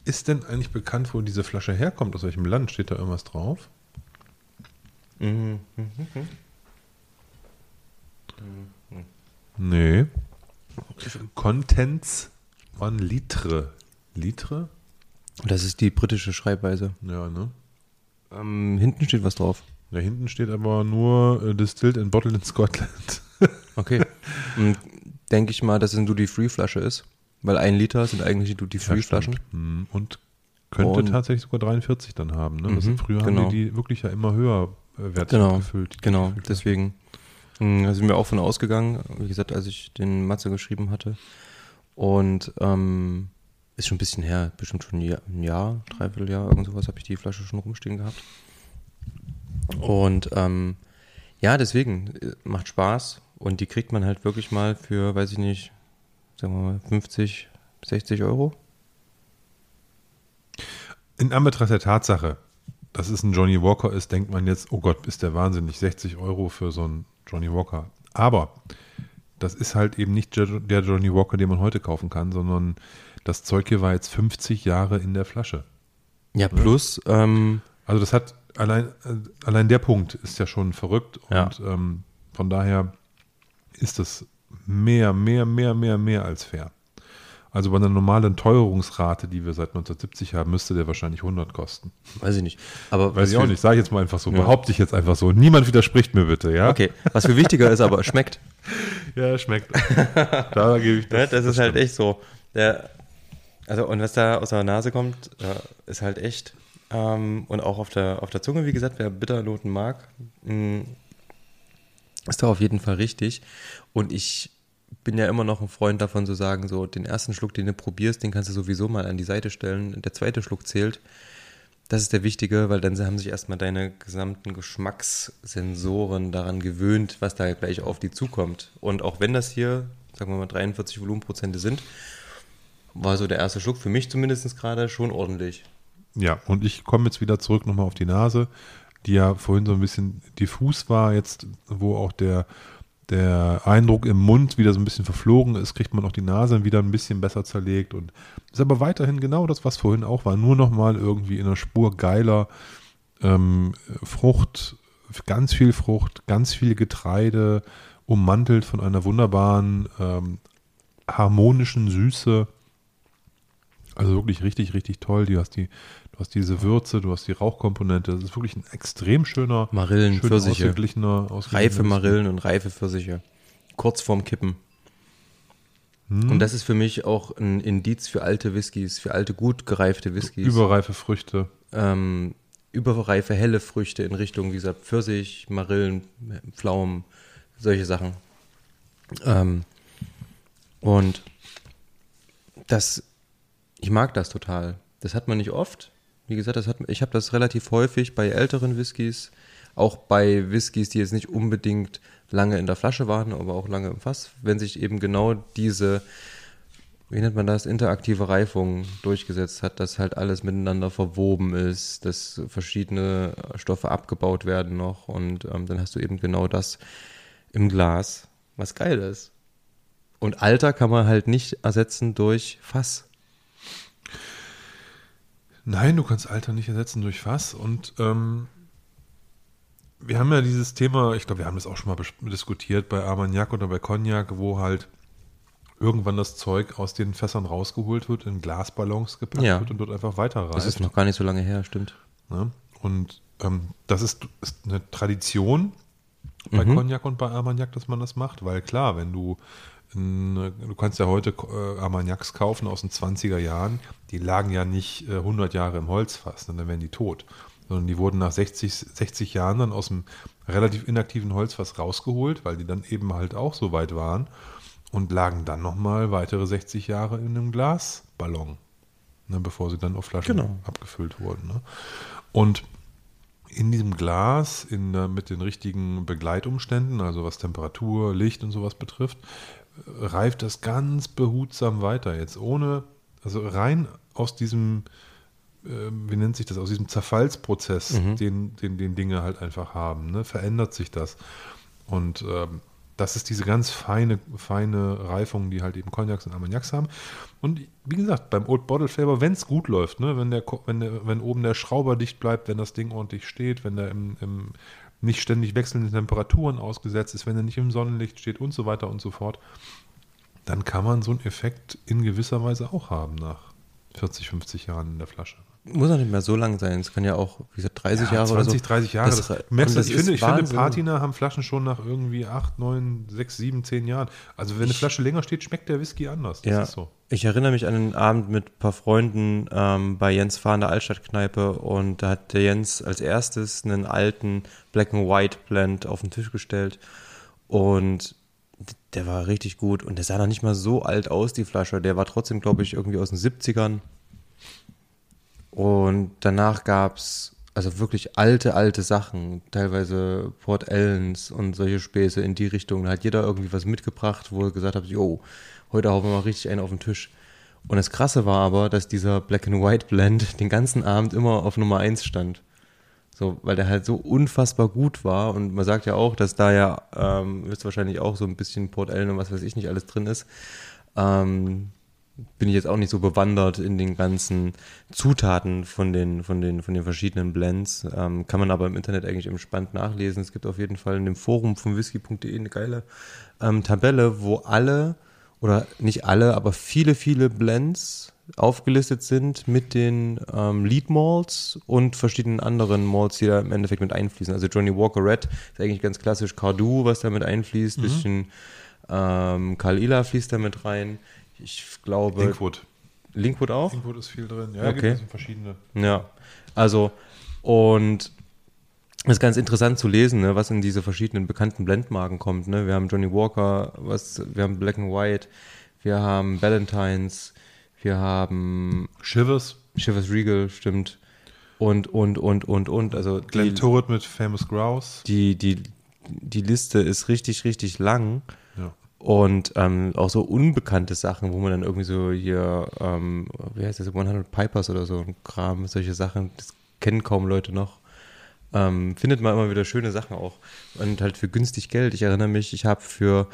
Ist denn eigentlich bekannt, wo diese Flasche herkommt? Aus welchem Land? Steht da irgendwas drauf? Nee. Contents von Litre. Litre? Das ist die britische Schreibweise. Ja, ne? Ähm, hinten steht was drauf. Da hinten steht aber nur äh, Distilled and Bottled in Scotland. Okay. Denke ich mal, dass es eine Duty-Free-Flasche ist. Weil ein Liter sind eigentlich die Duty-Free-Flaschen. Hm, Und könnte Und- tatsächlich sogar 43 dann haben. Ne? Das Mhm, sind früher genau. haben die die wirklich ja immer höher äh, Genau, gefüllt. Genau, deswegen mh, da sind wir auch von ausgegangen, wie gesagt, als ich den Matze geschrieben hatte. Und ähm, ist schon ein bisschen her, bestimmt schon ein Jahr, ein Jahr dreiviertel Jahr, irgend sowas habe ich die Flasche schon rumstehen gehabt. Und ähm, ja, deswegen, äh, macht Spaß und die kriegt man halt wirklich mal für, weiß ich nicht, sagen wir mal 50, 60 Euro. In Anbetracht der Tatsache, dass es ein Johnny Walker ist, denkt man jetzt, oh Gott, ist der wahnsinnig, 60 Euro für so einen Johnny Walker. Aber das ist halt eben nicht der Johnny Walker, den man heute kaufen kann, sondern das Zeug hier war jetzt 50 Jahre in der Flasche. Ja, plus, ähm, Also das hat allein, äh, allein der Punkt ist ja schon verrückt Ja. und ähm, von daher ist das mehr, mehr, mehr, mehr, mehr als fair. Also bei einer normalen Teuerungsrate, die wir seit 1970 haben, müsste der wahrscheinlich 100 kosten. weiß ich nicht. Aber Weiß ich auch nicht, sage ich jetzt mal einfach so, Ja. behaupte ich jetzt einfach so. Niemand widerspricht mir bitte, ja? Okay, was viel wichtiger ist, aber schmeckt. Ja, schmeckt. da gebe ich Das, das. das ist halt stimmt. echt so. Der, also, und was da aus der Nase kommt, ist halt echt. Ähm, und auch auf der, auf der Zunge, wie gesagt, wer Bitternoten mag, mh, ist da auf jeden Fall richtig. Und ich bin ja immer noch ein Freund davon zu sagen, so den ersten Schluck, den du probierst, den kannst du sowieso mal an die Seite stellen. Der zweite Schluck zählt. Das ist der wichtige, weil dann haben sich erstmal deine gesamten Geschmackssensoren daran gewöhnt, was da gleich auf die zukommt. Und auch wenn das hier, sagen wir mal, 43 Volumenprozente sind, war so der erste Schluck für mich zumindest gerade schon ordentlich. Ja, und ich komme jetzt wieder zurück nochmal auf die Nase, die ja vorhin so ein bisschen diffus war, jetzt, wo auch der, der Eindruck im Mund wieder so ein bisschen verflogen ist, kriegt man auch die Nase wieder ein bisschen besser zerlegt und ist aber weiterhin genau das, was vorhin auch war, nur nochmal irgendwie in einer Spur geiler ähm, Frucht, ganz viel Frucht, ganz viel Getreide, ummantelt von einer wunderbaren, ähm, harmonischen Süße. Also wirklich richtig, richtig toll. Du hast die, hast diese Würze, du hast die Rauchkomponente. Das ist wirklich ein extrem schöner, Marillen, schön Pfirsiche. ausgeglichener, ausgeglichener Reife. Marillen und reife Pfirsiche. Kurz vorm Kippen. Hm. Und das ist für mich auch ein Indiz für alte Whiskys, für alte, gut gereifte Whiskys. Überreife Früchte. ähm, überreife, helle Früchte in Richtung, wie gesagt, Pfirsich, Marillen, Pflaumen, solche Sachen. Ähm, und das, ich mag das total. Das hat man nicht oft. Wie gesagt, das hat, ich habe das relativ häufig bei älteren Whiskys, auch bei Whiskys, die jetzt nicht unbedingt lange in der Flasche waren, aber auch lange im Fass, wenn sich eben genau diese wie nennt man das, interaktive Reifung durchgesetzt hat, dass halt alles miteinander verwoben ist, dass verschiedene Stoffe abgebaut werden noch und ähm, dann hast du eben genau das im Glas, was geil ist. Und Alter kann man halt nicht ersetzen durch Fass. Nein, du kannst Alter nicht ersetzen durch Fass. Und ähm, wir haben ja dieses Thema, ich glaube, wir haben das auch schon mal diskutiert bei Armagnac oder bei Cognac, wo halt irgendwann das Zeug aus den Fässern rausgeholt wird, in Glasballons gepackt Ja. wird und dort einfach weiter Das ist noch gar nicht so lange her, stimmt. Ne? Und ähm, das ist, ist eine Tradition bei Mhm. Cognac und bei Armagnac, dass man das macht, weil klar, wenn du du kannst ja heute äh, Armagnacs kaufen aus den 20er Jahren, die lagen ja nicht äh, 100 Jahre im Holzfass, dann wären die tot, sondern die wurden nach 60, 60 Jahren dann aus dem relativ inaktiven Holzfass rausgeholt, weil die dann eben halt auch so weit waren und lagen dann nochmal weitere 60 Jahre in einem Glasballon, ne, bevor sie dann auf Flaschen Genau. abgefüllt wurden. Ne? Und in diesem Glas, in, mit den richtigen Begleitumständen, also was Temperatur, Licht und sowas betrifft, reift das ganz behutsam weiter. Jetzt ohne, also rein aus diesem, äh, wie nennt sich das, aus diesem Zerfallsprozess, den, den, den Dinge halt einfach haben, ne, verändert sich das. Und ähm, das ist diese ganz feine, feine Reifung, die halt eben Cognacs und Armagnacs haben. Und wie gesagt, beim Old Bottle Flavor, wenn es gut läuft, ne, wenn, der, wenn, der, wenn oben der Schrauber dicht bleibt, wenn das Ding ordentlich steht, wenn der im, im nicht ständig wechselnden Temperaturen ausgesetzt ist, wenn er nicht im Sonnenlicht steht und so weiter und so fort, dann kann man so einen Effekt in gewisser Weise auch haben nach 40, 50 Jahren in der Flasche. Muss auch nicht mehr so lang sein. Es kann ja auch, wie gesagt, 30 Jahre 20, oder so. 30 Jahre. Das, Das, merkst, das, ich finde, ich finde. Patina haben Flaschen schon nach irgendwie 8, 9, 6, 7, 10 Jahren. Also wenn eine Flasche länger steht, schmeckt der Whisky anders. Das Ja, ist so. ich erinnere mich an einen Abend mit ein paar Freunden ähm, bei Jens Fahr in der Altstadtkneipe und da hat der Jens als erstes einen alten Black and White Blend auf den Tisch gestellt und der war richtig gut und der sah noch nicht mal so alt aus, die Flasche. Der war trotzdem, glaube ich, irgendwie aus den 70ern. Und danach gab es also wirklich alte, alte Sachen, teilweise Port Ellens und solche Späße in die Richtung. Da hat jeder irgendwie was mitgebracht, wo er gesagt hat, jo, heute hauen wir mal richtig einen auf den Tisch. Und das Krasse war aber, dass dieser Black and White Blend den ganzen Abend immer auf Nummer 1 stand. So, weil der halt so unfassbar gut war und man sagt ja auch, dass da ja ähm, wahrscheinlich auch so ein bisschen Port Ellen und was weiß ich nicht alles drin ist. Ähm, bin ich jetzt auch nicht so bewandert in den ganzen Zutaten von den, von den, von den verschiedenen Blends. Ähm, kann man aber im Internet eigentlich entspannt nachlesen. Es gibt auf jeden Fall in dem Forum von whisky.de eine geile ähm, Tabelle, wo alle, oder nicht alle, aber viele, viele Blends aufgelistet sind mit den ähm, Lead Malts und verschiedenen anderen Malts, die da im Endeffekt mit einfließen. Also Johnny Walker Red ist eigentlich ganz klassisch Cardu, was da mit einfließt. Mhm. Bisschen ähm, Karl Ila fließt da mit rein. Ich glaube. Linkwood. Linkwood auch? Linkwood ist viel drin. Ja, okay. gibt es verschiedene. Ja, also und es ist ganz interessant zu lesen, ne, was in diese verschiedenen bekannten Blendmarken kommt. Ne? Wir haben Johnny Walker, was, wir haben Black and White, wir haben Valentines, wir haben Shivers. Shivers Regal, stimmt. Und, und, und, und, und. Also Glenn Turret mit Famous Grouse. Die, die, die Liste ist richtig, richtig lang. Und ähm, auch so unbekannte Sachen, wo man dann irgendwie so hier, ähm, wie heißt das, 100 Pipers oder so ein Kram, solche Sachen, das kennen kaum Leute noch. Ähm, findet man immer wieder schöne Sachen auch. Und halt für günstig Geld. Ich erinnere mich, ich habe für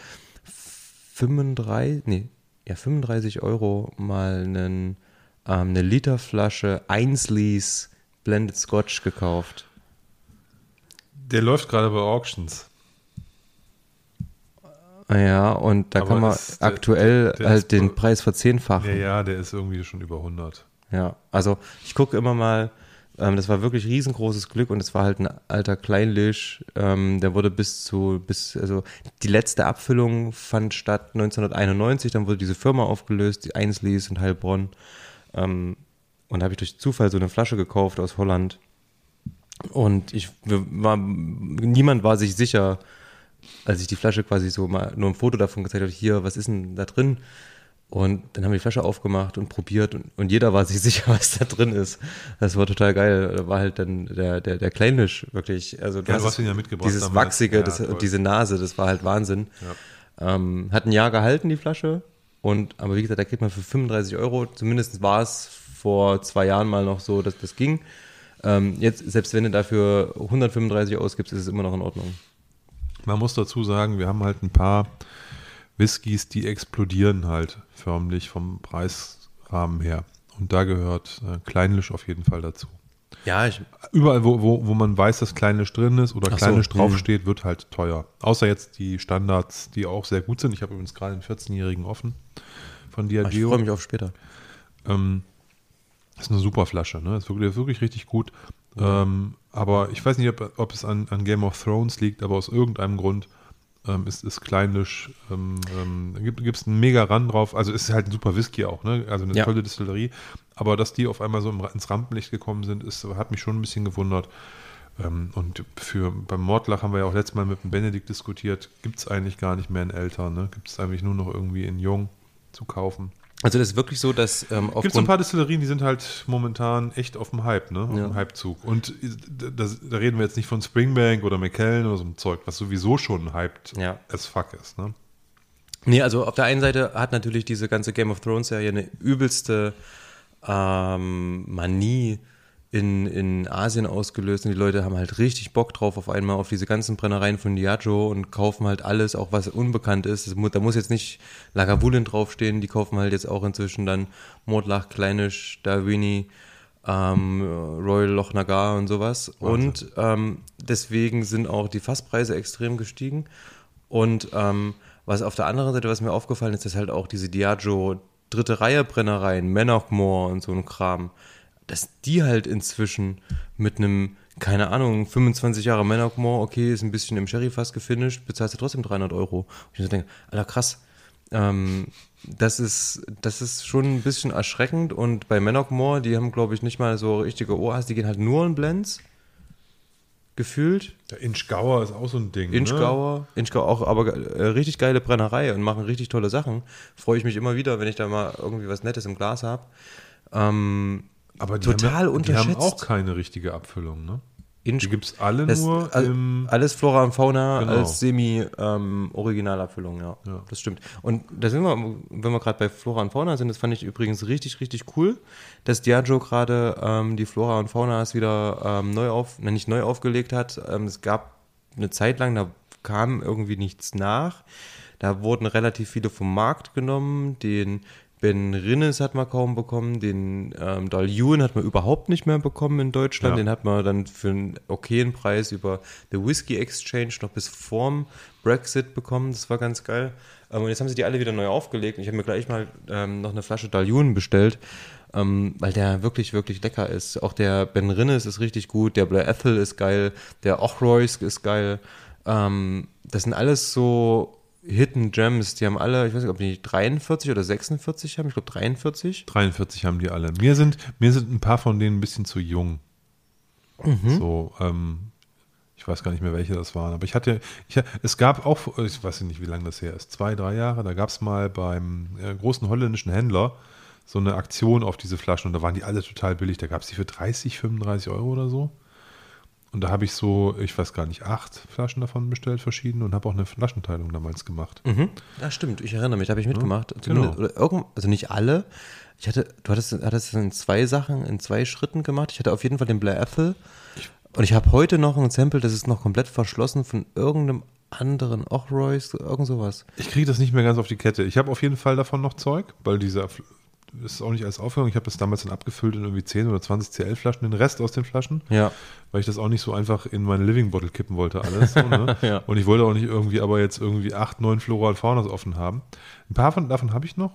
35, nee, ja, 35 Euro mal einen, ähm, eine Literflasche Ainsleys Blended Scotch gekauft. Der läuft gerade bei Auctions. Ja, und da Aber kann man ist, aktuell der, der halt den Preis verzehnfachen. Ja, ja, der ist irgendwie schon über 100. Ja, also ich gucke immer mal, ähm, das war wirklich riesengroßes Glück und es war halt ein alter Kleinlisch, ähm, der wurde bis zu, bis, also die letzte Abfüllung fand statt 1991, dann wurde diese Firma aufgelöst, die Einslies in Heilbronn. Ähm, und da habe ich durch Zufall so eine Flasche gekauft aus Holland. Und ich war, niemand war sich sicher, als ich die Flasche quasi so mal nur ein Foto davon gezeigt habe, hier, was ist denn da drin? Und dann haben wir die Flasche aufgemacht und probiert und, und, jeder war sich sicher, was da drin ist. Das war total geil. Da war halt dann der, der, der Kleinlisch wirklich. Also ja, du hast ihn ja mitgebracht. Dieses. Wachsige ja, das, diese Nase, das war halt Wahnsinn. Ja. Ähm, hat ein Jahr gehalten, die Flasche. Und, aber wie gesagt, da kriegt man für 35 Euro, zumindest war es vor zwei Jahren mal noch so, dass das ging. Ähm, jetzt, selbst wenn du dafür 135 ausgibst, ist es immer noch in Ordnung. Man muss dazu sagen, wir haben halt ein paar Whiskys, die explodieren halt förmlich vom Preisrahmen her. Und da gehört äh, Kleinlisch auf jeden Fall dazu. Ja, ich Überall, wo, wo, wo man weiß, dass Kleinlisch drin ist oder Kleinlisch so, draufsteht, wird halt teuer. Außer jetzt die Standards, die auch sehr gut sind. Ich habe übrigens gerade einen 14-Jährigen offen von Diageo. Ich freue mich auf später. Ähm, ist eine super Flasche, ne? Ist wirklich, wirklich richtig gut. Ähm, aber ich weiß nicht, ob, ob es an, an, Game of Thrones liegt, aber aus irgendeinem Grund ähm, ist, ist Kleinisch, ähm, ähm, gibt es einen mega Run drauf. Also ist halt ein super Whisky auch, ne? Also eine ja. tolle Distillerie. Aber dass die auf einmal so ins Rampenlicht gekommen sind, ist, hat mich schon ein bisschen gewundert. Ähm, und für, beim Mordlach haben wir ja auch letztes Mal mit dem Benedikt diskutiert, gibt es eigentlich gar nicht mehr in älter, ne? Gibt es eigentlich nur noch irgendwie in jung zu kaufen. Also das ist wirklich so, dass ähm, Gibt es ein paar Distillerien, die sind halt momentan echt auf dem Hype, ne? Auf ja. dem Hypezug. Und das, da reden wir jetzt nicht von Springbank oder McKellen oder so ein Zeug, was sowieso schon hyped ja. as fuck ist, ne? Nee, also auf der einen Seite hat natürlich diese ganze Game of Thrones Serie eine übelste ähm, Manie in, in Asien ausgelöst und die Leute haben halt richtig Bock drauf auf einmal auf diese ganzen Brennereien von Diageo und kaufen halt alles, auch was unbekannt ist. Muss, da muss jetzt nicht Lagavulin draufstehen, die kaufen halt jetzt auch inzwischen dann Mordlach, Kleinisch, Darwini, ähm, Royal Loch Nagar und sowas. Wahnsinn. Und ähm, deswegen sind auch die Fasspreise extrem gestiegen. Und ähm, was auf der anderen Seite, was mir aufgefallen ist, ist halt auch diese Diageo dritte Reihe Brennereien, Mannochmore und so ein Kram dass die halt inzwischen mit einem, keine Ahnung, 25 Jahre Menokmore, okay, ist ein bisschen im Sherry-Fass gefinisht, bezahlst du trotzdem 300 Euro. Und ich so denke, Alter, krass. Ähm, das ist, das ist schon ein bisschen erschreckend und bei Menokmore, die haben, glaube ich, nicht mal so richtige OAs, die gehen halt nur in Blends. Gefühlt. Der Inchgauer ist auch so ein Ding. Inchgauer, ne? Inchgauer auch, aber äh, richtig geile Brennerei und machen richtig tolle Sachen. Freue ich mich immer wieder, wenn ich da mal irgendwie was Nettes im Glas habe. Ähm, Aber die total haben, unterschätzt. Die haben auch keine richtige Abfüllung, ne? In- Die gibt es alle Das- nur all- im. Alles Flora und Fauna Genau. als Semi-Originalabfüllung, ja. Ja. Das stimmt. Und da sind wir, wenn wir gerade bei Flora und Fauna sind, das fand ich übrigens richtig, richtig cool, dass Diageo gerade ähm, die Flora und Faunas wieder ähm, neu auf, na, nicht neu aufgelegt hat. Ähm, es gab eine Zeit lang, da kam irgendwie nichts nach. Da wurden relativ viele vom Markt genommen. Den Ben Rinnes hat man kaum bekommen, den ähm, Dalyun hat man überhaupt nicht mehr bekommen in Deutschland. Ja. Den hat man dann für einen okayen Preis über The Whiskey Exchange noch bis vorm Brexit bekommen. Das war ganz geil. Ähm, und jetzt haben sie die alle wieder neu aufgelegt. Und ich habe mir gleich mal ähm, noch eine Flasche Dalyun bestellt, ähm, weil der wirklich, wirklich lecker ist. Auch der Ben Rinnes ist richtig gut, der Blair Ethel ist geil, der Ochroysk ist geil. Ähm, das sind alles so Hidden Gems. Die haben alle, ich weiß nicht, ob die 43 oder 46 haben. Ich glaube 43. 43 haben die alle. Mir sind, mir sind ein paar von denen ein bisschen zu jung. Mhm. So, ähm, ich weiß gar nicht mehr, welche das waren. Aber ich hatte, ich, es gab auch, ich weiß nicht, wie lange das her ist, zwei, drei Jahre, da gab es mal beim äh, großen holländischen Händler so eine Aktion auf diese Flaschen und da waren die alle total billig. Da gab es die für 30, 35 Euro oder so. Und da habe ich so, ich weiß gar nicht, acht Flaschen davon bestellt, verschiedene, und habe auch eine Flaschenteilung damals gemacht. Mhm. Ja, stimmt. Ich erinnere mich, da habe ich mitgemacht. genau. Zumindest, oder irgend, also nicht alle. Ich hatte, du hattest, hattest es in zwei Sachen, in zwei Schritten gemacht. Ich hatte auf jeden Fall den Blair Ethel. Und ich habe heute noch ein Sample, das ist noch komplett verschlossen von irgendeinem anderen Ochroys, irgend sowas. Ich kriege das nicht mehr ganz auf die Kette. Ich habe auf jeden Fall davon noch Zeug, weil dieser F- ist auch nicht alles aufgegangen. Ich habe das damals dann abgefüllt in irgendwie 10 oder 20 CL-Flaschen, den Rest aus den Flaschen, Ja. weil ich das auch nicht so einfach in meine Living Bottle kippen wollte, alles. So, ne? Ja. Und ich wollte auch nicht irgendwie aber jetzt irgendwie 8, 9 Flora und Faunas offen haben. Ein paar von, davon habe ich noch.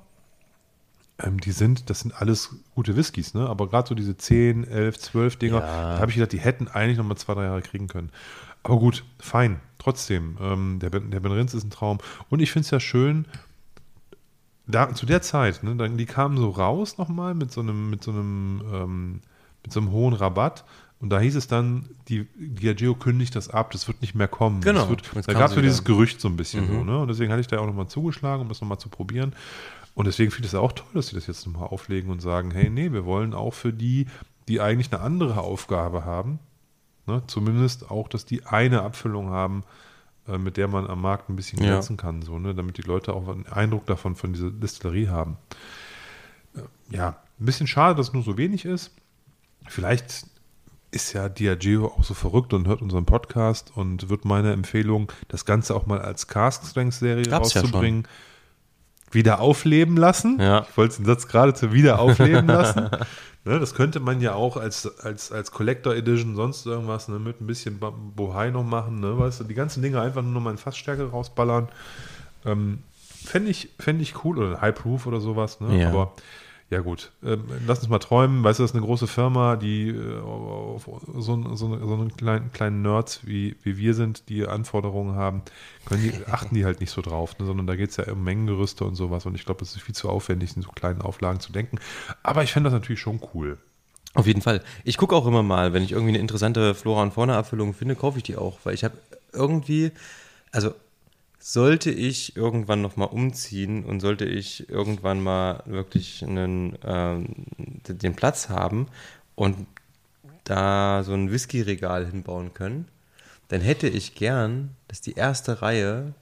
Ähm, die sind, das sind alles gute Whiskys, ne? Aber gerade so diese 10, 11, 12 Dinger, Ja. da habe ich gedacht, die hätten eigentlich noch mal zwei, drei Jahre kriegen können. Aber gut, fein. Trotzdem, ähm, der, Ben- der Ben Rins ist ein Traum. Und ich finde es ja schön, da, zu der Zeit, ne, dann, die kamen so raus nochmal mit so einem, mit so einem, ähm, mit so einem hohen Rabatt. Und da hieß es dann, die Diageo kündigt das ab, das wird nicht mehr kommen. Genau. Wird, da gab es so dieses. Gerücht so ein bisschen Mhm. so, ne? Und deswegen hatte ich da auch nochmal zugeschlagen, um das nochmal zu probieren. Und deswegen finde ich es auch toll, dass sie das jetzt nochmal auflegen und sagen, hey, nee, wir wollen auch für die, die eigentlich eine andere Aufgabe haben, ne, zumindest auch, dass die eine Abfüllung haben, mit der man am Markt ein bisschen Ja. glänzen kann, so, ne, damit die Leute auch einen Eindruck davon von dieser Distillerie haben. Äh, Ja, ein bisschen schade, dass es nur so wenig ist. Vielleicht ist ja Diageo auch so verrückt und hört unseren Podcast und wird meine Empfehlung, das Ganze auch mal als Cask Strength Serie Gab's ja rauszubringen, wieder aufleben lassen. Ja. Ich wollte den Satz gerade zu wieder aufleben lassen. ne, das könnte man ja auch als, als, als Collector Edition sonst irgendwas ne, mit ein bisschen Bohai noch machen. Ne, weißt du, die ganzen Dinge einfach nur mal in Fassstärke rausballern. Ähm, Fände ich, fänd ich cool oder High Proof oder sowas. Ne? Ja. Aber ja gut, ähm, lass uns mal träumen. Weißt du, das ist eine große Firma, die äh, auf so, so, so einen kleinen, kleinen Nerds wie, wie wir sind, die Anforderungen haben, können die, achten die halt nicht so drauf, ne? sondern da geht es ja um Mengengerüste und sowas. Und ich glaube, das ist viel zu aufwendig, in so kleinen Auflagen zu denken. Aber ich fände das natürlich schon cool. Auf jeden Fall. Ich gucke auch immer mal, wenn ich irgendwie eine interessante Flora- und Fauna-Abfüllung finde, kaufe ich die auch, weil ich habe irgendwie, also sollte ich irgendwann nochmal umziehen und sollte ich irgendwann mal wirklich einen, ähm, den Platz haben und da so ein Whisky-Regal hinbauen können, dann hätte ich gern, dass die erste Reihe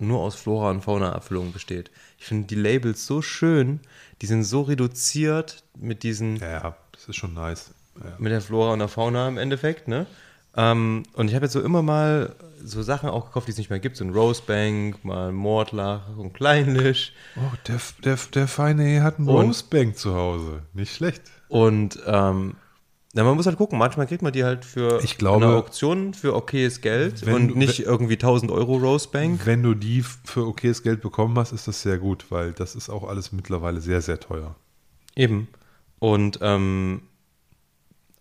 nur aus Flora- und Fauna-Abfüllungen besteht. Ich finde die Labels so schön, die sind so reduziert mit diesen Ja, ja, das ist schon nice. Ja. mit der Flora und der Fauna im Endeffekt, ne? Ähm, und ich habe jetzt so immer mal so Sachen auch gekauft, die es nicht mehr gibt. So ein Rosebank, mal ein Mordlach und Kleinlisch. Oh, der, der, der feine Herr hat einen Und- Rosebank zu Hause. Nicht schlecht. Und ähm, ja, man muss halt gucken, manchmal kriegt man die halt für Ich glaube- eine Auktion für okayes Geld Wenn und du- nicht irgendwie 1000 Euro Rosebank. Wenn du die für okayes Geld bekommen hast, ist das sehr gut, weil das ist auch alles mittlerweile sehr, sehr teuer. Eben. Und ähm,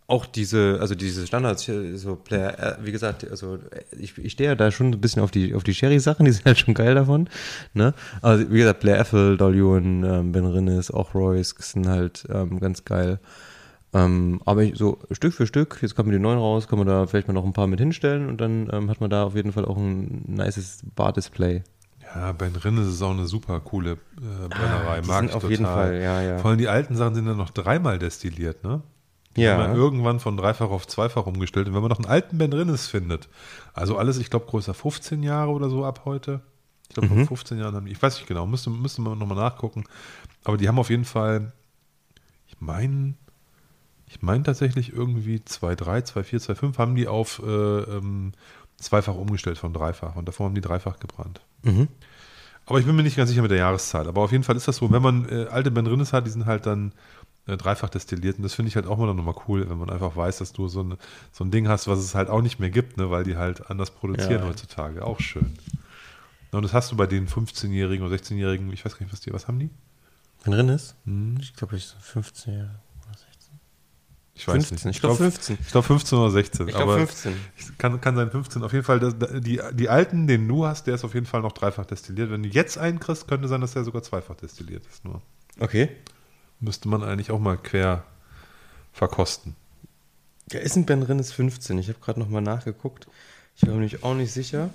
auch diese, also diese Standards, so Player, äh, wie gesagt, also ich, ich stehe ja da schon ein bisschen auf die, auf die Sherry-Sachen, die sind halt schon geil davon. Ne? Also wie gesagt, Blair Ethel, Dollion, ähm, Ben Rinnes, auch Royce sind halt ähm, ganz geil. Ähm, aber ich, so Stück für Stück, jetzt kommen die neuen raus, kann man da vielleicht mal noch ein paar mit hinstellen und dann ähm, hat man da auf jeden Fall auch ein nices Bar-Display. Ja, Ben Rinnes ist auch eine super coole äh, Brennerei. Ah, Mag ich auf total. jeden Fall, ja, ja. Vor allem die alten Sachen sind dann noch dreimal destilliert, ne? Ja. haben irgendwann von dreifach auf zweifach umgestellt. Und wenn man noch einen alten Ben Rinnes findet, also alles, ich glaube, größer 15 Jahre oder so ab heute. Ich glaube, Mhm. vor 15 Jahren haben die, ich weiß nicht genau, müsste, müsste man nochmal nachgucken. Aber die haben auf jeden Fall, ich meine, ich meine tatsächlich irgendwie 2,3, 2,4, 2,5 haben die auf äh, ähm, zweifach umgestellt von dreifach. Und davor haben die dreifach gebrannt. Mhm. Aber ich bin mir nicht ganz sicher mit der Jahreszahl. Aber auf jeden Fall ist das so, wenn man äh, alte Ben Rinnes hat, die sind halt dann äh, dreifach destilliert. Und das finde ich halt auch mal nochmal cool, wenn man einfach weiß, dass du so, eine, so ein Ding hast, was es halt auch nicht mehr gibt, ne, weil die halt anders produzieren Ja. heutzutage. Auch schön. Und das hast du bei den 15-Jährigen oder 16-Jährigen, ich weiß gar nicht, was die, was haben die? Wenn drin ist? Hm, Ich glaube, ich so 15 Jahre. ich weiß 15, nicht. ich glaube 15. Ich glaube 15 oder 16. Ich glaube aber 15. ich- Kann, kann sein 15. Auf jeden Fall, das, die, die alten, den du hast, der ist auf jeden Fall noch dreifach destilliert. Wenn du jetzt einen kriegst, könnte sein, dass der sogar zweifach destilliert ist. Nur Okay. Müsste man eigentlich auch mal quer verkosten. Ja, ist ein Ben Rinnes 15. Ich habe gerade nochmal nachgeguckt. Ich war mir nämlich auch nicht sicher.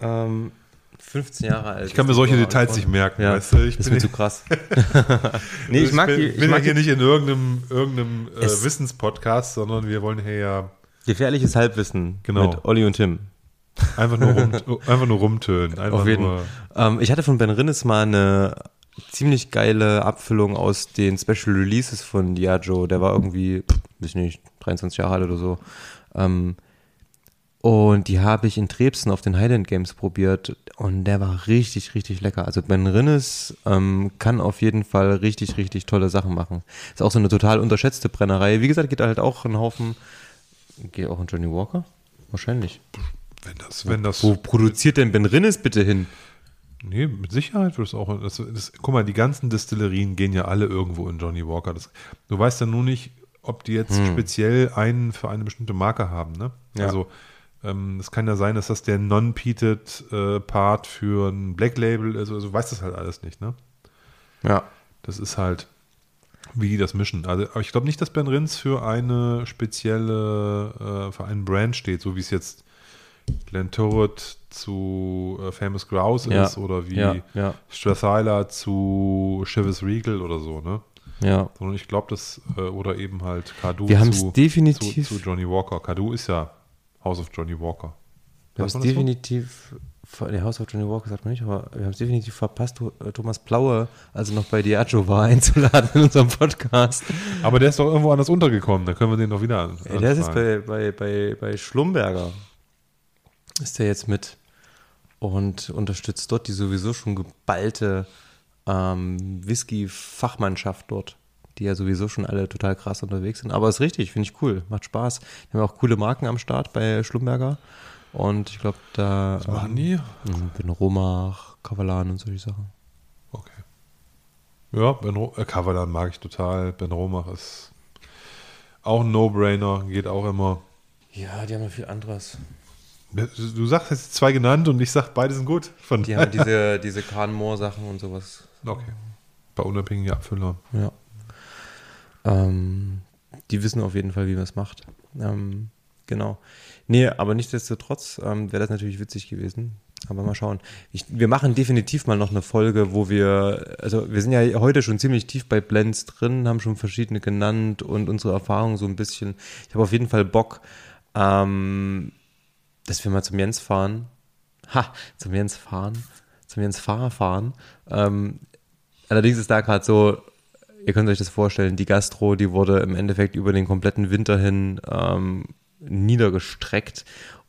Ähm, 15 Jahre alt. Ich kann mir ist solche Details Frau. nicht merken, Ja, weißt du? Ich das ist bin mir zu krass. nee, ich mag bin, die. bin Ich mag ja hier nicht in irgendeinem, irgendeinem äh, Wissenspodcast, sondern wir wollen hier ja gefährliches Halbwissen Genau. mit Olli und Tim. einfach nur, rum, einfach nur rumtönen. Einfach Auf jeden nur, Ähm, ich hatte von Ben Rinnes mal eine ziemlich geile Abfüllung aus den Special Releases von Diageo. Der war irgendwie, pff, weiß nicht, 23 Jahre alt oder so. Ähm, und die habe ich in Trebsen auf den Highland Games probiert und der war richtig, richtig lecker. Also Ben Rinnes ähm, kann auf jeden Fall richtig, richtig tolle Sachen machen. Ist auch so eine total unterschätzte Brennerei. Wie gesagt, geht halt auch ein Haufen, geht auch ein Johnny Walker? Wahrscheinlich. wenn das, wenn das, Wo produziert denn Ben Rinnes bitte hin? Nee, mit Sicherheit wird es auch, das, das, guck mal, die ganzen Destillerien gehen ja alle irgendwo in Johnny Walker. Das, du weißt ja nur nicht, ob die jetzt speziell einen für eine bestimmte Marke haben, ne? Ja. Also, ähm, es kann ja sein, dass das der non-peated äh, Part für ein Black Label ist, also du weißt das halt alles nicht, ne? Ja. Das ist halt, wie die das mischen. Also, aber ich glaube nicht, dass Ben Rins für eine spezielle, äh, für einen Brand steht, so wie es jetzt Glen Turret zu äh, Famous Grouse Ja. ist oder wie Ja, ja. Strathyla zu Chivas Regal oder so, ne? Ja. Sondern ich glaube, das, äh, oder eben halt Kadu Wir haben zu, es definitiv, zu, zu Johnny Walker. Kadu ist ja House of Johnny Walker. wir haben es so? definitiv, der Haus of Johnny Walker sagt man nicht, aber wir haben es definitiv verpasst, äh, Thomas Blaue, als er noch bei Diageo war, einzuladen in unserem Podcast. Aber der ist doch irgendwo anders untergekommen, da können wir den doch wieder an. Ey, der ist jetzt bei, bei, bei, bei Schlumberger. Ist der jetzt mit und unterstützt dort die sowieso schon geballte ähm, Whisky-Fachmannschaft dort, die ja sowieso schon alle total krass unterwegs sind. Aber ist richtig, finde ich cool, macht Spaß. Die haben auch coole Marken am Start bei Schlumberger. Und ich glaube, da Was machen die? ähm, bin Romach, Kavalan und solche Sachen. Okay. Ja, Ben Ro äh, Kavalan mag ich total. Ben Romach ist auch ein No-Brainer, geht auch immer. Ja, die haben noch viel anderes. Du sagst jetzt zwei genannt und ich sag, beide sind gut. Von Die haben diese, diese Kahn-Moor-Sachen und sowas. okay. Bei unabhängigen Abfüller. Ja. Ähm, die wissen auf jeden Fall, wie man es macht. Ähm, genau. Nee, aber nichtsdestotrotz ähm, wäre das natürlich witzig gewesen. Aber mal schauen. Ich, wir machen definitiv mal noch eine Folge, wo wir, also wir sind ja heute schon ziemlich tief bei Blends drin, haben schon verschiedene genannt und unsere Erfahrungen so ein bisschen. Ich habe auf jeden Fall Bock, ähm, dass wir mal zum Jens fahren. Ha, zum Jens fahren. Zum Jens Fahrer fahren. Ähm, allerdings ist da gerade so, ihr könnt euch das vorstellen, die Gastro, die wurde im Endeffekt über den kompletten Winter hin ähm, niedergestreckt.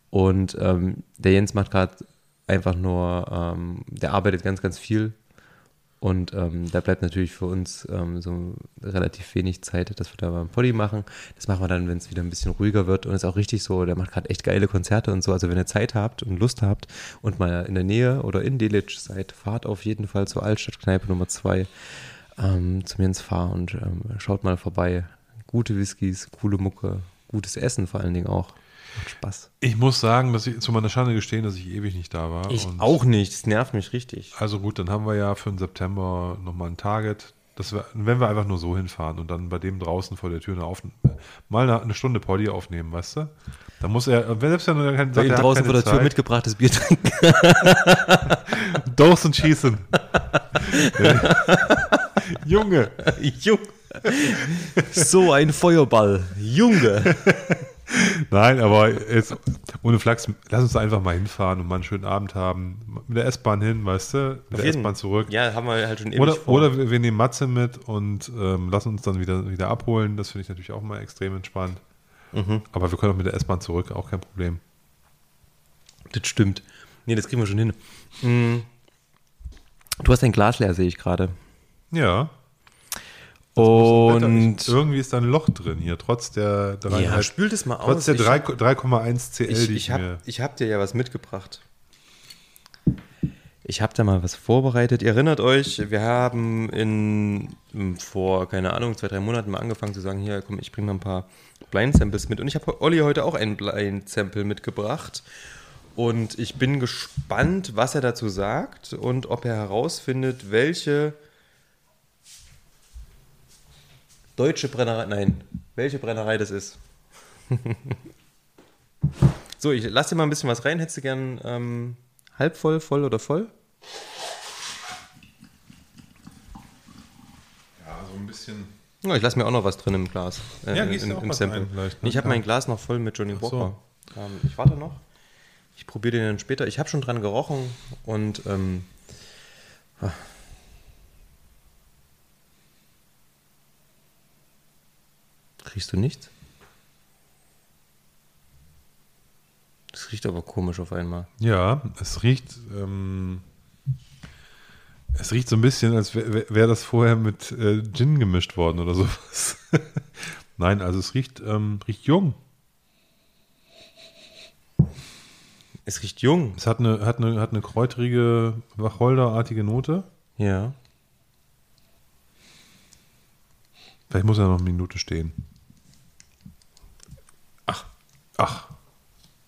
Und ähm, der Jens macht gerade einfach nur, ähm, der arbeitet ganz, ganz viel. Und ähm, da bleibt natürlich für uns ähm, so relativ wenig Zeit, dass wir da mal ein Poddy machen. Das machen wir dann, wenn es wieder ein bisschen ruhiger wird. Und ist auch richtig so, der macht gerade echt geile Konzerte und so. Also wenn ihr Zeit habt und Lust habt und mal in der Nähe oder in Delitzsch seid, fahrt auf jeden Fall zur Altstadtkneipe Nummer 2 ähm, zum Jens Fahr und ähm, schaut mal vorbei. Gute Whiskys, coole Mucke, gutes Essen vor allen Dingen auch. Macht Spaß. Ich muss sagen, dass ich zu meiner Schande gestehen, dass ich ewig nicht da war. Ich auch nicht, das nervt mich richtig. Also gut, dann haben wir ja für den September nochmal ein Target. dass wir, wenn wir einfach nur so hinfahren und dann bei dem draußen vor der Tür eine auf, mal eine, Stunde Poddy aufnehmen, weißt du? Da muss er, wenn selbst wenn er kein, ihm er draußen vor der Tür Zeit, mitgebrachtes Bier trinken. Dose und schießen. Junge. Jung. So ein Feuerball. Junge. Nein, aber jetzt ohne Flachs, lass uns einfach mal hinfahren und mal einen schönen Abend haben. Mit der S-Bahn hin, weißt du? Mit der jeden. S-Bahn zurück. Ja, haben wir halt schon ewig Oder, vor. oder wir nehmen Matze mit und ähm, lassen uns dann wieder, wieder abholen. Das finde ich natürlich auch mal extrem entspannt. Mhm. Aber wir können auch mit der S-Bahn zurück, auch kein Problem. Das stimmt. Nee, das kriegen wir schon hin. Mm. Du hast dein Glas leer, sehe ich gerade. Ja. Und irgendwie ist da ein Loch drin hier, trotz der ja, dreieinhalb- spül das mal trotz aus. der Ich- 3 3,1 CL, ich, die ich ich, mir. habe hab dir ja was mitgebracht. Ich habe da mal was vorbereitet. Ihr erinnert euch, wir haben in m, vor, keine Ahnung, zwei, drei Monaten mal angefangen zu sagen, hier, komm, ich bringe mal ein paar Blind Samples mit. Und ich habe Olli heute auch ein Blind Sample mitgebracht. Und ich bin gespannt, was er dazu sagt und ob er herausfindet, welche deutsche Brennerei, nein, welche Brennerei das ist. So, ich lasse dir mal ein bisschen was rein. Hättest du gern ähm, halb voll, voll oder voll? Ja, so ein bisschen. Ja, ich lasse mir auch noch was drin im Glas. Äh, Ja, in- in, im Sample. ein vielleicht, ne? Ich habe mein Glas noch voll mit Johnny Ach so. Walker. Ähm, ich warte noch. Ich probiere den dann später. Ich habe schon dran gerochen und ähm, riechst du nichts? Das riecht aber komisch auf einmal. Ja, es riecht. Ähm, es riecht so ein bisschen, als wäre wär das vorher mit äh, Gin gemischt worden oder sowas. Nein, also es riecht, ähm, riecht jung. Es riecht jung. Es hat eine, hat eine, hat eine kräutrige, wacholderartige Note. Ja. Vielleicht muss er noch eine Minute stehen. Ach.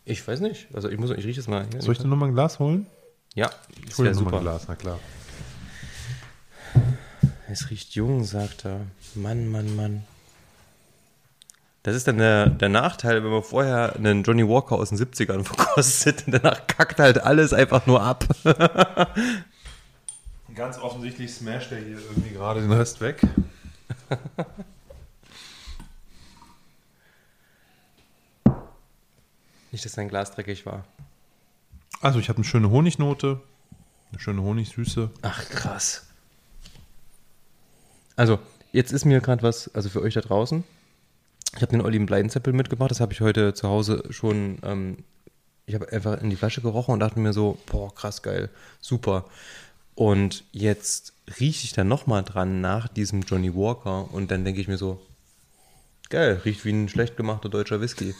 Ich weiß nicht. Also ich muss, ich rieche es mal. Soll ich dir nochmal ein Glas holen? Ja, Ich das hol dir wäre nochmal ein. Glas, na klar. Es riecht jung, sagt er. Mann, Mann, Mann. Das ist dann der, der Nachteil, wenn man vorher einen Johnny Walker aus den 70ern verkostet und danach kackt halt alles einfach nur ab. Ganz offensichtlich smasht er hier irgendwie gerade den Rest weg. Nicht, dass dein Glas dreckig war. Also ich habe eine schöne Honignote, eine schöne Honigsüße. Ach, krass. Also, jetzt ist mir gerade was, also für euch da draußen. Ich habe den Olli im Bleidenzeppel mitgebracht. Das habe ich heute zu Hause schon. Ähm, ich habe einfach in die Flasche gerochen und dachte mir so, boah, krass geil, super. Und jetzt rieche ich da nochmal dran nach diesem Johnny Walker und dann denke ich mir so, geil, riecht wie ein schlecht gemachter deutscher Whisky.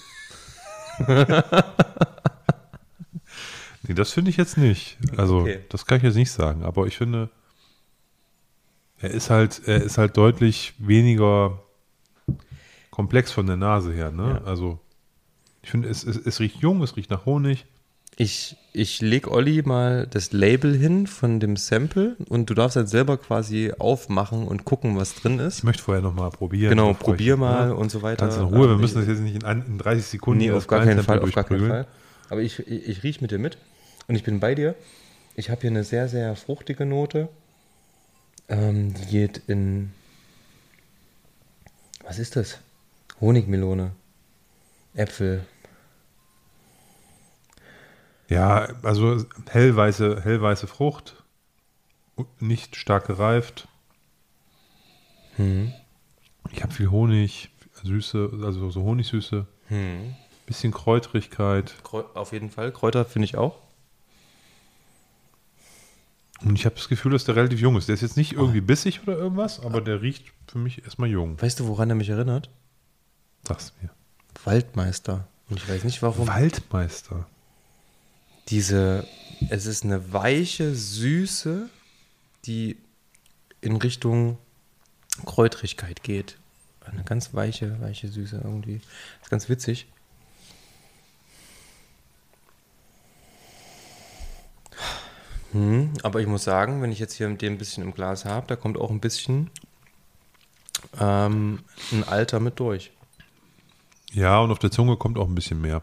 Nee, das finde ich jetzt nicht. Also, Okay. das kann ich jetzt nicht sagen, aber ich finde, er ist halt, er ist halt deutlich weniger komplex von der Nase her, ne? Ja. Also, ich finde, es, es, es riecht jung, es riecht nach Honig. Ich, ich leg Olli mal das Label hin von dem Sample und du darfst halt selber quasi aufmachen und gucken, was drin ist. Ich möchte vorher nochmal probieren. Genau, probier ich, mal ne? und so weiter. Ganz in Ruhe, wir Ähm, müssen das jetzt nicht in, ein- in 30 Sekunden Nee, auf gar keinen Fall, auf gar keinen. Fall. Aber ich, ich, ich rieche mit dir mit und ich bin bei dir. Ich habe hier eine sehr, sehr fruchtige Note. Ähm, die geht in. Was ist das? Honigmelone. Äpfel. Ja, also hellweiße, hellweiße Frucht, nicht stark gereift. Hm. Ich habe viel Honig, Süße, also so Honigsüße, Hm. bisschen Kräutrigkeit. Kräu- Auf jeden Fall. Kräuter finde ich auch. Und ich habe das Gefühl, dass der relativ jung ist. Der ist jetzt nicht irgendwie bissig oder irgendwas, aber der riecht für mich erstmal jung. Weißt du, woran er mich erinnert? Sag's mir. Waldmeister. Und ich weiß nicht warum. Waldmeister. Diese, es ist eine weiche Süße, die in Richtung Kräutrigkeit geht. Eine ganz weiche, weiche Süße irgendwie. ist ganz witzig. Hm, aber ich muss sagen, wenn ich jetzt hier mit dem ein bisschen im Glas habe, da kommt auch ein bisschen Ähm, ein Alter mit durch. Ja, und auf der Zunge kommt auch ein bisschen mehr.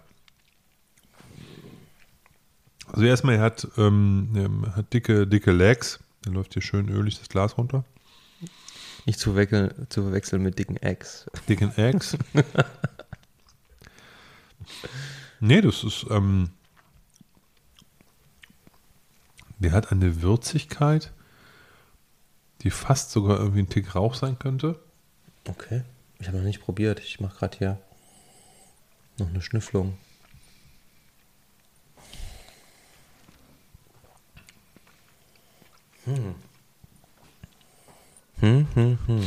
Also erstmal, er hat, ähm, er hat dicke, dicke Legs. Dann läuft hier schön ölig das Glas runter. Nicht zu, weckeln, zu verwechseln mit dicken Eggs. Dicken Eggs. nee, das ist, ähm, der hat eine Würzigkeit, die fast sogar irgendwie ein Tick Rauch sein könnte. Okay. Ich habe noch nicht probiert. Ich mache gerade hier noch eine Schnüfflung. Hm. Hm, hm, hm.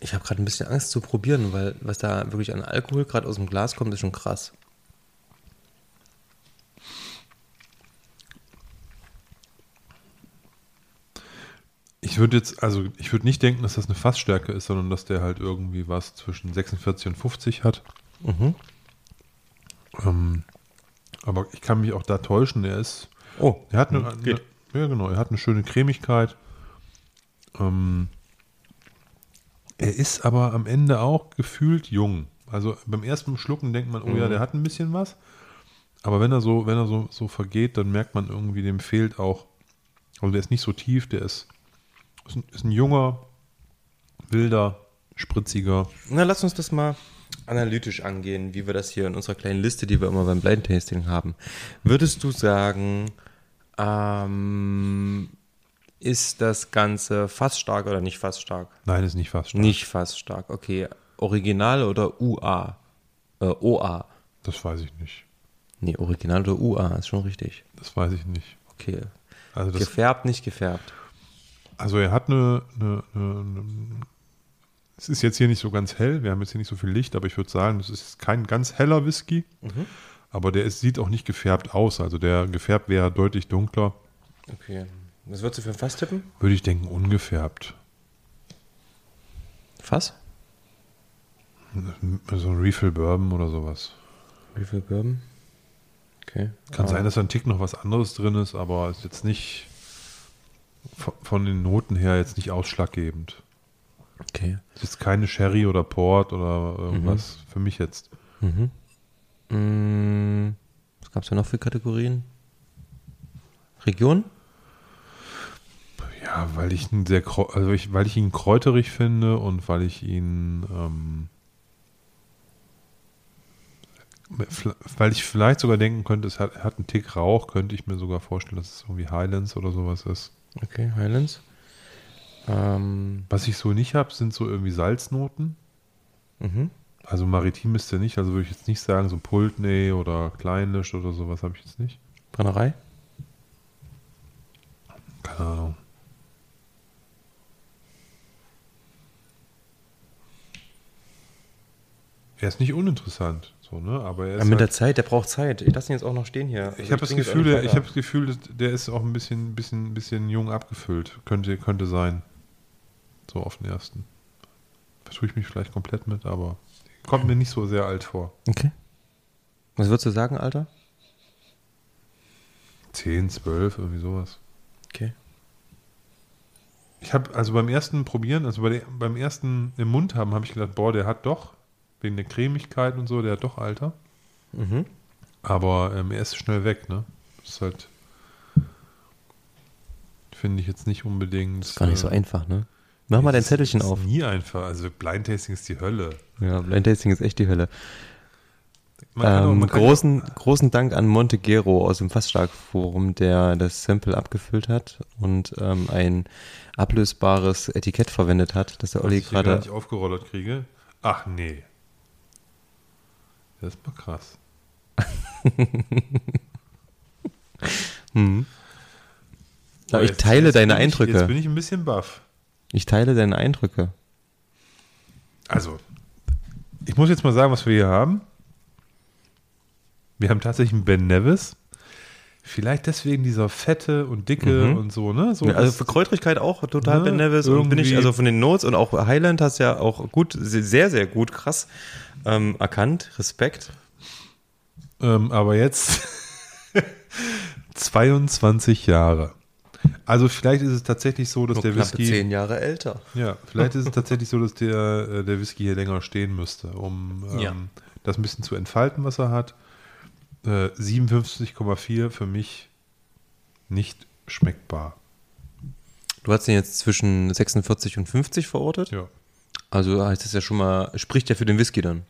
Ich habe gerade ein bisschen Angst zu probieren, weil was da wirklich an Alkohol gerade aus dem Glas kommt, ist schon krass. Ich würde jetzt, also ich würde nicht denken, dass das eine Fassstärke ist, sondern dass der halt irgendwie was zwischen 46 und 50 hat. Mhm. Ähm, aber ich kann mich auch da täuschen. Er ist, Oh, er hat eine, eine ja genau, er hat eine schöne Cremigkeit. Ähm, er ist aber am Ende auch gefühlt jung. Also beim ersten Schlucken denkt man, oh ja, Mhm. der hat ein bisschen was. Aber wenn er so, wenn er so, so vergeht, dann merkt man irgendwie, dem fehlt auch. Also der ist nicht so tief, der ist, ist, ein, ist ein junger, wilder, spritziger. Na, lass uns das mal analytisch angehen, wie wir das hier in unserer kleinen Liste, die wir immer beim Blind Tasting haben. Würdest du sagen, ähm, ist das Ganze fast stark oder nicht fast stark? Nein, ist nicht fast stark. Nicht fast stark, okay. Original oder UA? Äh, OA. Das weiß ich nicht. Nee, Original oder UA, ist schon richtig. Das weiß ich nicht. Okay. Also, das, Gefärbt, nicht gefärbt. also er hat eine, eine, eine, eine Es ist jetzt hier nicht so ganz hell, wir haben jetzt hier nicht so viel Licht, aber ich würde sagen, das ist kein ganz heller Whisky. Aber der ist, sieht auch nicht gefärbt aus. Also der gefärbt wäre deutlich dunkler. Okay. Was würdest du für ein Fass tippen? Würde ich denken, ungefärbt. Fass? So ein Refill Bourbon oder sowas. Viel Bourbon? Okay. Kann Ah, sein, dass da ein Tick noch was anderes drin ist, aber ist jetzt nicht von, von den Noten her jetzt nicht ausschlaggebend. Okay. Ist jetzt keine Sherry oder Port oder irgendwas für mich jetzt. Mhm. Mm, Was gab es da noch für Kategorien? Region? Ja, weil ich ihn sehr, also ich, weil ich ihn kräuterig finde und weil ich ihn, ähm, weil ich vielleicht sogar denken könnte, es hat, hat einen Tick Rauch, könnte ich mir sogar vorstellen, dass es irgendwie Highlands oder sowas ist. Okay, Highlands. Ähm, Was ich so nicht habe, sind so irgendwie Salznoten. mhm. Also maritim ist der nicht, also würde ich jetzt nicht sagen, so Pultney oder Kleinlisch oder sowas habe ich jetzt nicht. Brennerei? Keine Ahnung. Er ist nicht uninteressant, so, ne? Aber er Ja, ist mit der halt, Zeit, der braucht Zeit. Ich lasse ihn jetzt auch noch stehen hier. Also ich habe das Gefühl, der, ich habe das Gefühl, der ist auch ein bisschen, bisschen, bisschen jung abgefüllt. Könnte, könnte sein. So auf den ersten. Vertue ich mich vielleicht komplett mit, aber kommt mir nicht so sehr alt vor. Okay. Was würdest du sagen, Alter? 10, 12, irgendwie sowas. Okay. Ich habe also beim ersten Probieren, also bei der, beim ersten im Mund haben, habe ich gedacht, boah, der hat doch, wegen der Cremigkeit und so, der hat doch Alter. Mhm. Aber ähm, er ist schnell weg, ne? Das ist halt, finde ich jetzt nicht unbedingt. Ist gar nicht so äh, einfach, ne? Mach mal dein Zettelchen auf. nie einfach. Also Blind Tasting ist die Hölle. Ja, Blind Tasting ist echt die Hölle. Kann auch- Ähm, man kann großen, großen Dank an Montegero aus dem Fassstark-Forum, der das Sample abgefüllt hat und ähm, ein ablösbares Etikett verwendet hat, das der Olli ich gerade. nicht aufgerollert kriege. Ach nee. Das ist mal krass. Hm. Boah, ich jetzt- teile jetzt deine bin ich, Eindrücke. Jetzt bin ich ein bisschen baff. Ich teile deine Eindrücke. Also, ich muss jetzt mal sagen, was wir hier haben. Wir haben tatsächlich einen Ben Nevis. Vielleicht deswegen dieser fette und dicke Mhm. und so, ne? So Ja, also für Kräutrigkeit auch total Ne, Ben Nevis und bin ich irgendwie- also von den Notes und auch Highland hast ja auch gut, sehr, sehr gut, krass ähm, erkannt. Respekt. ähm, aber jetzt 22 Jahre. Also vielleicht ist es tatsächlich so, dass Nur der Whisky. zehn Jahre älter. Ja, vielleicht ist es tatsächlich so, dass der, äh, der Whisky hier länger stehen müsste, um ähm, Ja. das ein bisschen zu entfalten, was er hat. Äh, 57,4 für mich nicht schmeckbar. Du hast ihn jetzt zwischen 46 und 50 verortet. Ja. Also heißt das ja schon mal, spricht ja für den Whisky dann.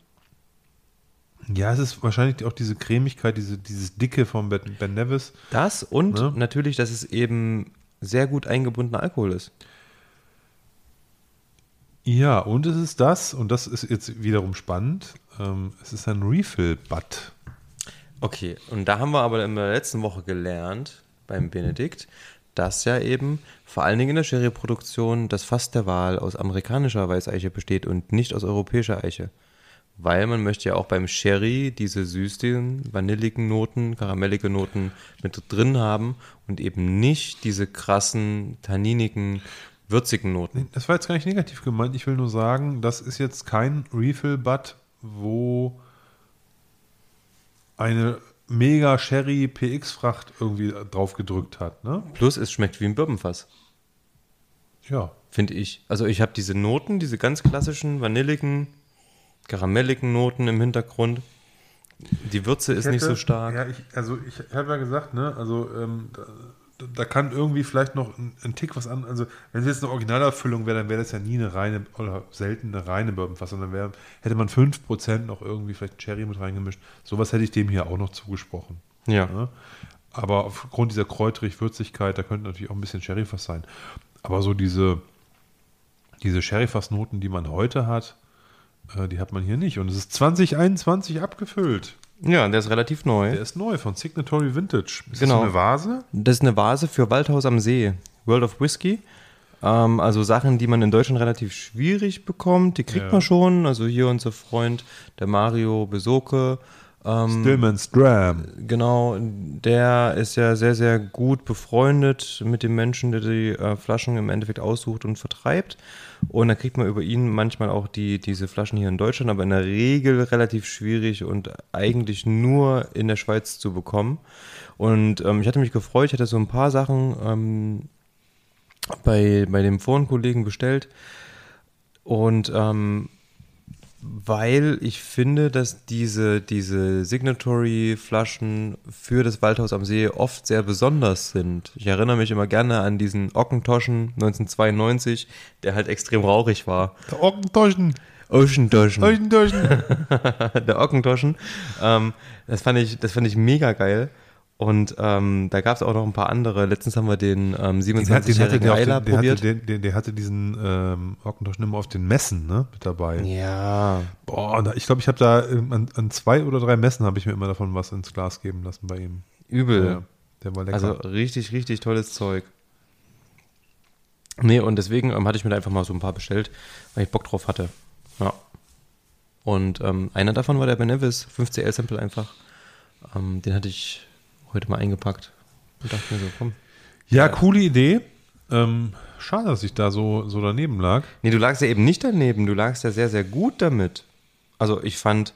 Ja, es ist wahrscheinlich auch diese Cremigkeit, diese, dieses Dicke von Ben, ben Nevis. Das und Ne? natürlich, dass es eben sehr gut eingebundener Alkohol ist. Ja, und es ist das, und das ist jetzt wiederum spannend, ähm, es ist ein Refill-Butt. Okay, und da haben wir aber in der letzten Woche gelernt, beim Benedikt, dass ja eben vor allen Dingen in der Sherry-Produktion das Fass der Wahl aus amerikanischer Weißeiche besteht und nicht aus europäischer Eiche. Weil man möchte ja auch beim Sherry diese süßen, vanilligen Noten, karamellige Noten mit drin haben und eben nicht diese krassen, tanninigen, würzigen Noten. Das war jetzt gar nicht negativ gemeint. Ich will nur sagen, das ist jetzt kein Refill-Butt, wo eine mega Sherry PX-Fracht irgendwie drauf gedrückt hat. Ne? Plus es schmeckt wie ein Birbenfass. Ja. finde ich. Also ich habe diese Noten, diese ganz klassischen, vanilligen, karamelligen Noten im Hintergrund. Die Würze ist nicht so stark. Ja, ich, also ich habe ja gesagt, ne, also ähm, da, da kann irgendwie vielleicht noch ein, ein Tick was an. Also wenn es jetzt eine Originalerfüllung wäre, dann wäre das ja nie eine reine oder selten eine reine Bourbonfass, sondern wäre, hätte man 5% noch irgendwie vielleicht Cherry mit reingemischt. Sowas hätte ich dem hier auch noch zugesprochen. Ja. Ne? Aber aufgrund dieser kräuterig-Würzigkeit, da könnte natürlich auch ein bisschen Sherryfass sein. Aber so diese, diese Sherryfass-Noten, die man heute hat, die hat man hier nicht. Und es ist 2021 abgefüllt. Ja, der ist relativ neu. Der ist neu von Signatory Vintage. Ist Genau. das eine Vase? Das ist eine Vase für Waldhaus am See, World of Whiskey. Ähm, also Sachen, die man in Deutschland relativ schwierig bekommt, die kriegt Ja. man schon. Also hier unser Freund, der Mario Besoke. Ähm, Stillman's Dram. Genau, der ist ja sehr, sehr gut befreundet mit dem Menschen, der die äh, Flaschen im Endeffekt aussucht und vertreibt. Und da kriegt man über ihn manchmal auch die, diese Flaschen hier in Deutschland, aber in der Regel relativ schwierig und eigentlich nur in der Schweiz zu bekommen. Und ähm, ich hatte mich gefreut, ich hatte so ein paar Sachen ähm, bei, bei dem Forenkollegen bestellt. Und ähm, weil ich finde, dass diese, diese Signatory-Flaschen für das Waldhaus am See oft sehr besonders sind. Ich erinnere mich immer gerne an diesen Ockentoschen 1992, der halt extrem rauchig war. Der Ockentoschen. Oceantoschen. Ockentoschen. der Ockentoschen. Ähm, das, fand ich, das fand ich mega geil. Und ähm, da gab es auch noch ein paar andere. Letztens haben wir den ähm, Den hat- den hatte 27-jährigen der, auf Eiler den, der, hatte, probiert. den, der hatte diesen ähm, immer auf den Messen ne, mit dabei. ja, Boah, ich glaube, ich habe da ähm, an, an zwei oder drei Messen habe ich mir immer davon was ins Glas geben lassen bei ihm. übel. Ja, der war lecker. Also richtig, richtig tolles Zeug. Nee, und deswegen ähm, hatte ich mir da einfach mal so ein paar bestellt, weil ich Bock drauf hatte. Ja. Und ähm, einer davon war der Benevis 5CL-Sample einfach. Ähm, den hatte ich heute mal eingepackt und dachte mir so, komm. ja, coole Idee. Ähm, schade, dass ich da so, so daneben lag. Nee, du lagst ja eben nicht daneben, du lagst ja sehr, sehr gut damit. Also ich fand,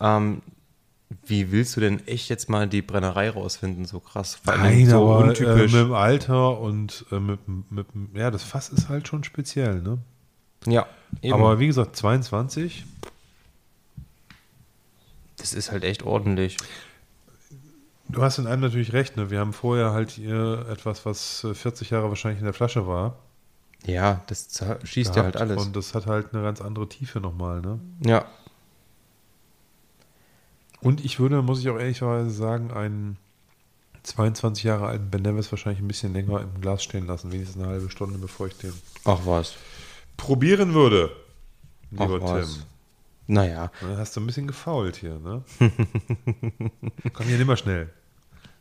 ähm, wie willst du denn echt jetzt mal die Brennerei rausfinden, so krass? Allem so aber, untypisch. Äh, mit dem Alter und äh, mit, mit, ja, das Fass ist halt schon speziell, ne? ja, eben. Aber wie gesagt, 22. das ist halt echt ordentlich. Du hast in einem natürlich recht, ne? Wir haben vorher halt hier etwas, was äh, 40 Jahre wahrscheinlich in der Flasche war. Ja, das schießt ja halt alles. Und das hat halt eine ganz andere Tiefe nochmal, ne? ja, Und ich würde, muss ich auch ehrlicherweise sagen, einen 22 Jahre alten Ben Nevis wahrscheinlich ein bisschen länger im Glas stehen lassen, wenigstens eine halbe Stunde, bevor ich den ach was. probieren würde. Ach Lieber was. Tim. Naja, Da hast du ein bisschen gefault hier, ne? Komm hier, nimm mal schnell.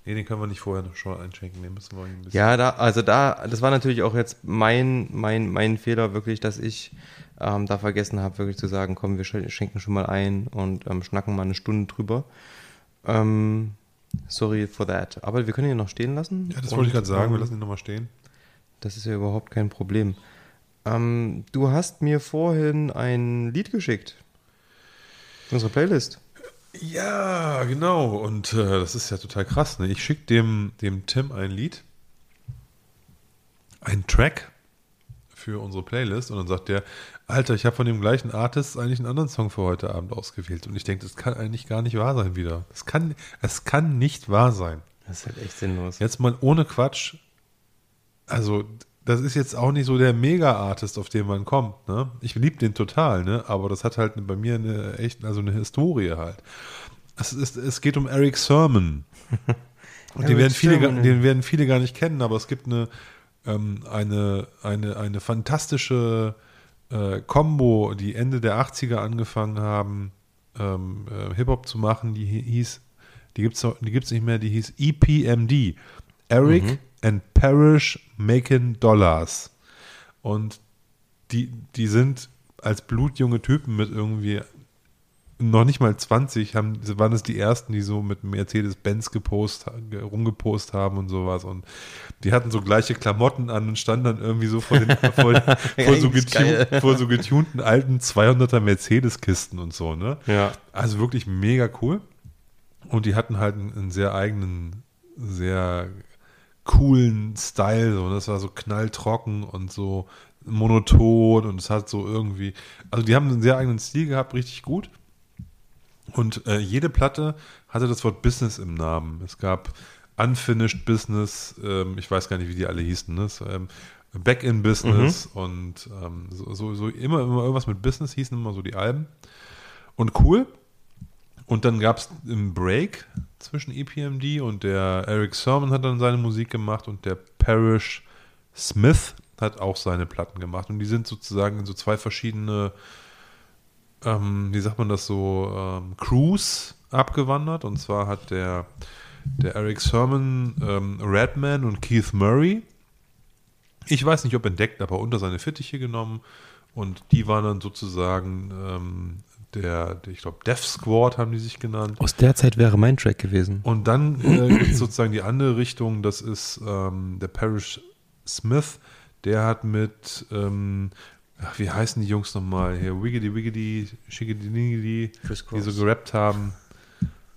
Nee, den können wir nicht vorher noch schon einschenken, den müssen wir ein bisschen. ja, da, also da, das war natürlich auch jetzt mein, mein, mein Fehler wirklich, dass ich ähm, da vergessen habe, wirklich zu sagen, komm, wir sch- schenken schon mal ein und ähm, schnacken mal eine Stunde drüber. Ähm, sorry for that. Aber wir können ihn noch stehen lassen. Ja, das wollte ich gerade sagen, wir ähm, lassen ihn nochmal stehen. Das ist ja überhaupt kein Problem. Ähm, du hast mir vorhin ein Lied geschickt. Unsere Playlist. Ja, genau. Und äh, das ist ja total krass. Ne? Ich schicke dem, dem Tim ein Lied. einen Track für unsere Playlist und dann sagt der, Alter, ich habe von dem gleichen Artist eigentlich einen anderen Song für heute Abend ausgewählt. Und ich denke, das kann eigentlich gar nicht wahr sein wieder. Es kann, es kann nicht wahr sein. Das ist halt echt sinnlos. Jetzt mal ohne Quatsch. Also, das ist jetzt auch nicht so der Mega-Artist, auf den man kommt. Ne? Ich liebe den total, ne? aber das hat halt bei mir eine echt, also eine Historie halt. Es, ist, es geht um Eric Sermon. Und den werden, viele, Sermon. den werden viele gar nicht kennen, aber es gibt eine, ähm, eine, eine, eine fantastische äh, Combo, die Ende der 80er angefangen haben, ähm, äh, Hip-Hop zu machen, die hi- hieß, die gibt es gibt's nicht mehr, die hieß EPMD. Eric and Parrish Making Dollars. Und die, die sind als blutjunge Typen mit irgendwie noch nicht mal 20, haben, waren es die ersten, die so mit Mercedes-Benz gepost, ge- rumgepost haben und sowas. Und die hatten so gleiche Klamotten an und standen dann irgendwie so vor, den, vor, vor, so, getun, vor so getunten alten 200er Mercedes-Kisten und so, ne? Ja. Also wirklich mega cool. Und die hatten halt einen, einen sehr eigenen, sehr coolen Style. So. Das war so knalltrocken und so monoton und es hat so irgendwie. Also die haben einen sehr eigenen Stil gehabt, richtig gut. Und äh, jede Platte hatte das Wort Business im Namen. Es gab Unfinished Business, ähm, ich weiß gar nicht, wie die alle hießen, ne? Es, ähm, Back in Business und ähm, so, so, so immer, immer irgendwas mit Business hießen immer so die Alben. Und cool. Und dann gab es einen Break zwischen EPMD und der Eric Sermon hat dann seine Musik gemacht und der Parrish Smith hat auch seine Platten gemacht. Und die sind sozusagen in so zwei verschiedene, ähm, wie sagt man das so, ähm, Crews abgewandert. Und zwar hat der, der Eric Sermon ähm, Redman und Keith Murray, ich weiß nicht, ob entdeckt, aber unter seine Fittiche genommen. Und die waren dann sozusagen ähm, der, der, ich glaube, Death Squad haben die sich genannt. Aus der Zeit wäre mein Track gewesen. Und dann äh, gibt es sozusagen die andere Richtung, das ist ähm, der Parrish Smith, der hat mit, ähm, ach, wie heißen die Jungs nochmal hier, Wiggity Wiggity, Shiggity Niggity, die so gerappt haben.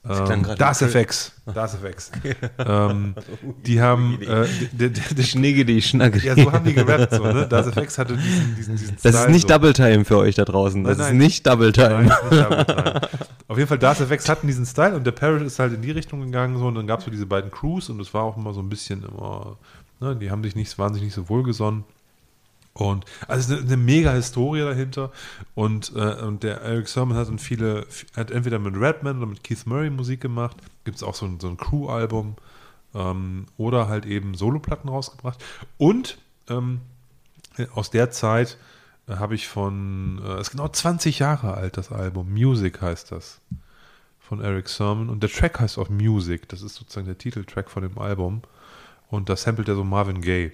Ähm, das FX, das FX. ähm, die haben, äh, die Schnagge. ja, so haben die gerappt, so, ne? Das FX hatte diesen, diesen, diesen Das ist nicht so. Double Time für euch da draußen. Das Nein, ist nein. nicht Double Time. Nein, ist nicht Double Time. Auf jeden Fall, Darth FX hatten diesen Style und der Parrot ist halt in die Richtung gegangen so, und dann gab es so diese beiden Crews und es war auch immer so ein bisschen immer, ne, die haben sich nicht, waren sich nicht so wohlgesonnen. Und also eine, eine mega Historie dahinter. Und, äh, und der Eric Sermon hat dann viele, hat entweder mit Redman oder mit Keith Murray Musik gemacht. Gibt es auch so ein, so ein Crew-Album. Ähm, oder halt eben Soloplatten rausgebracht. Und ähm, aus der Zeit äh, habe ich von, äh, ist genau 20 Jahre alt, das Album. Music heißt das. Von Eric Sermon. Und der Track heißt auch Music. Das ist sozusagen der Titeltrack von dem Album. Und da samplet er so Marvin Gaye.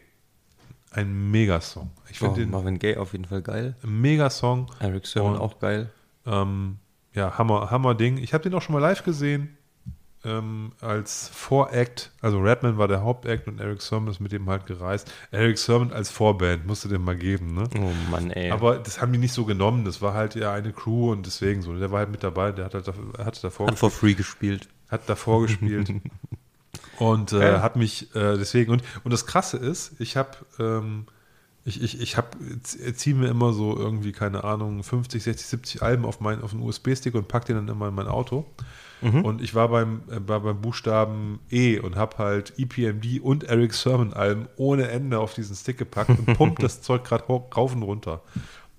Ein Megasong. Ich Oh, finde den Marvin Gaye auf jeden Fall geil. ein Megasong. Eric Sermon auch geil. Ähm, ja, Hammer, Hammer Ding. Ich habe den auch schon mal live gesehen. Ähm, als Voract, also Redman war der Hauptact und Eric Sermon ist mit dem halt gereist. Eric Sermon als Vorband musste den mal geben, ne? Oh Mann, ey. Aber das haben die nicht so genommen. Das war halt ja eine Crew und deswegen so. Der war halt mit dabei. Der hat halt davor, hat davor, Hat for free gespielt. hat davor gespielt und äh, Geil. hat mich äh, deswegen und und das Krasse ist, ich habe ähm, ich, ich, ich habe ziehe mir immer so irgendwie keine Ahnung 50, 60, 70 Alben auf meinen auf einen USB-Stick und pack den dann immer in mein Auto. Und ich war beim äh, war beim Buchstaben E und habe halt EPMD und Eric Sermon Alben ohne Ende auf diesen Stick gepackt und pumpt das Zeug gerade rauf und runter.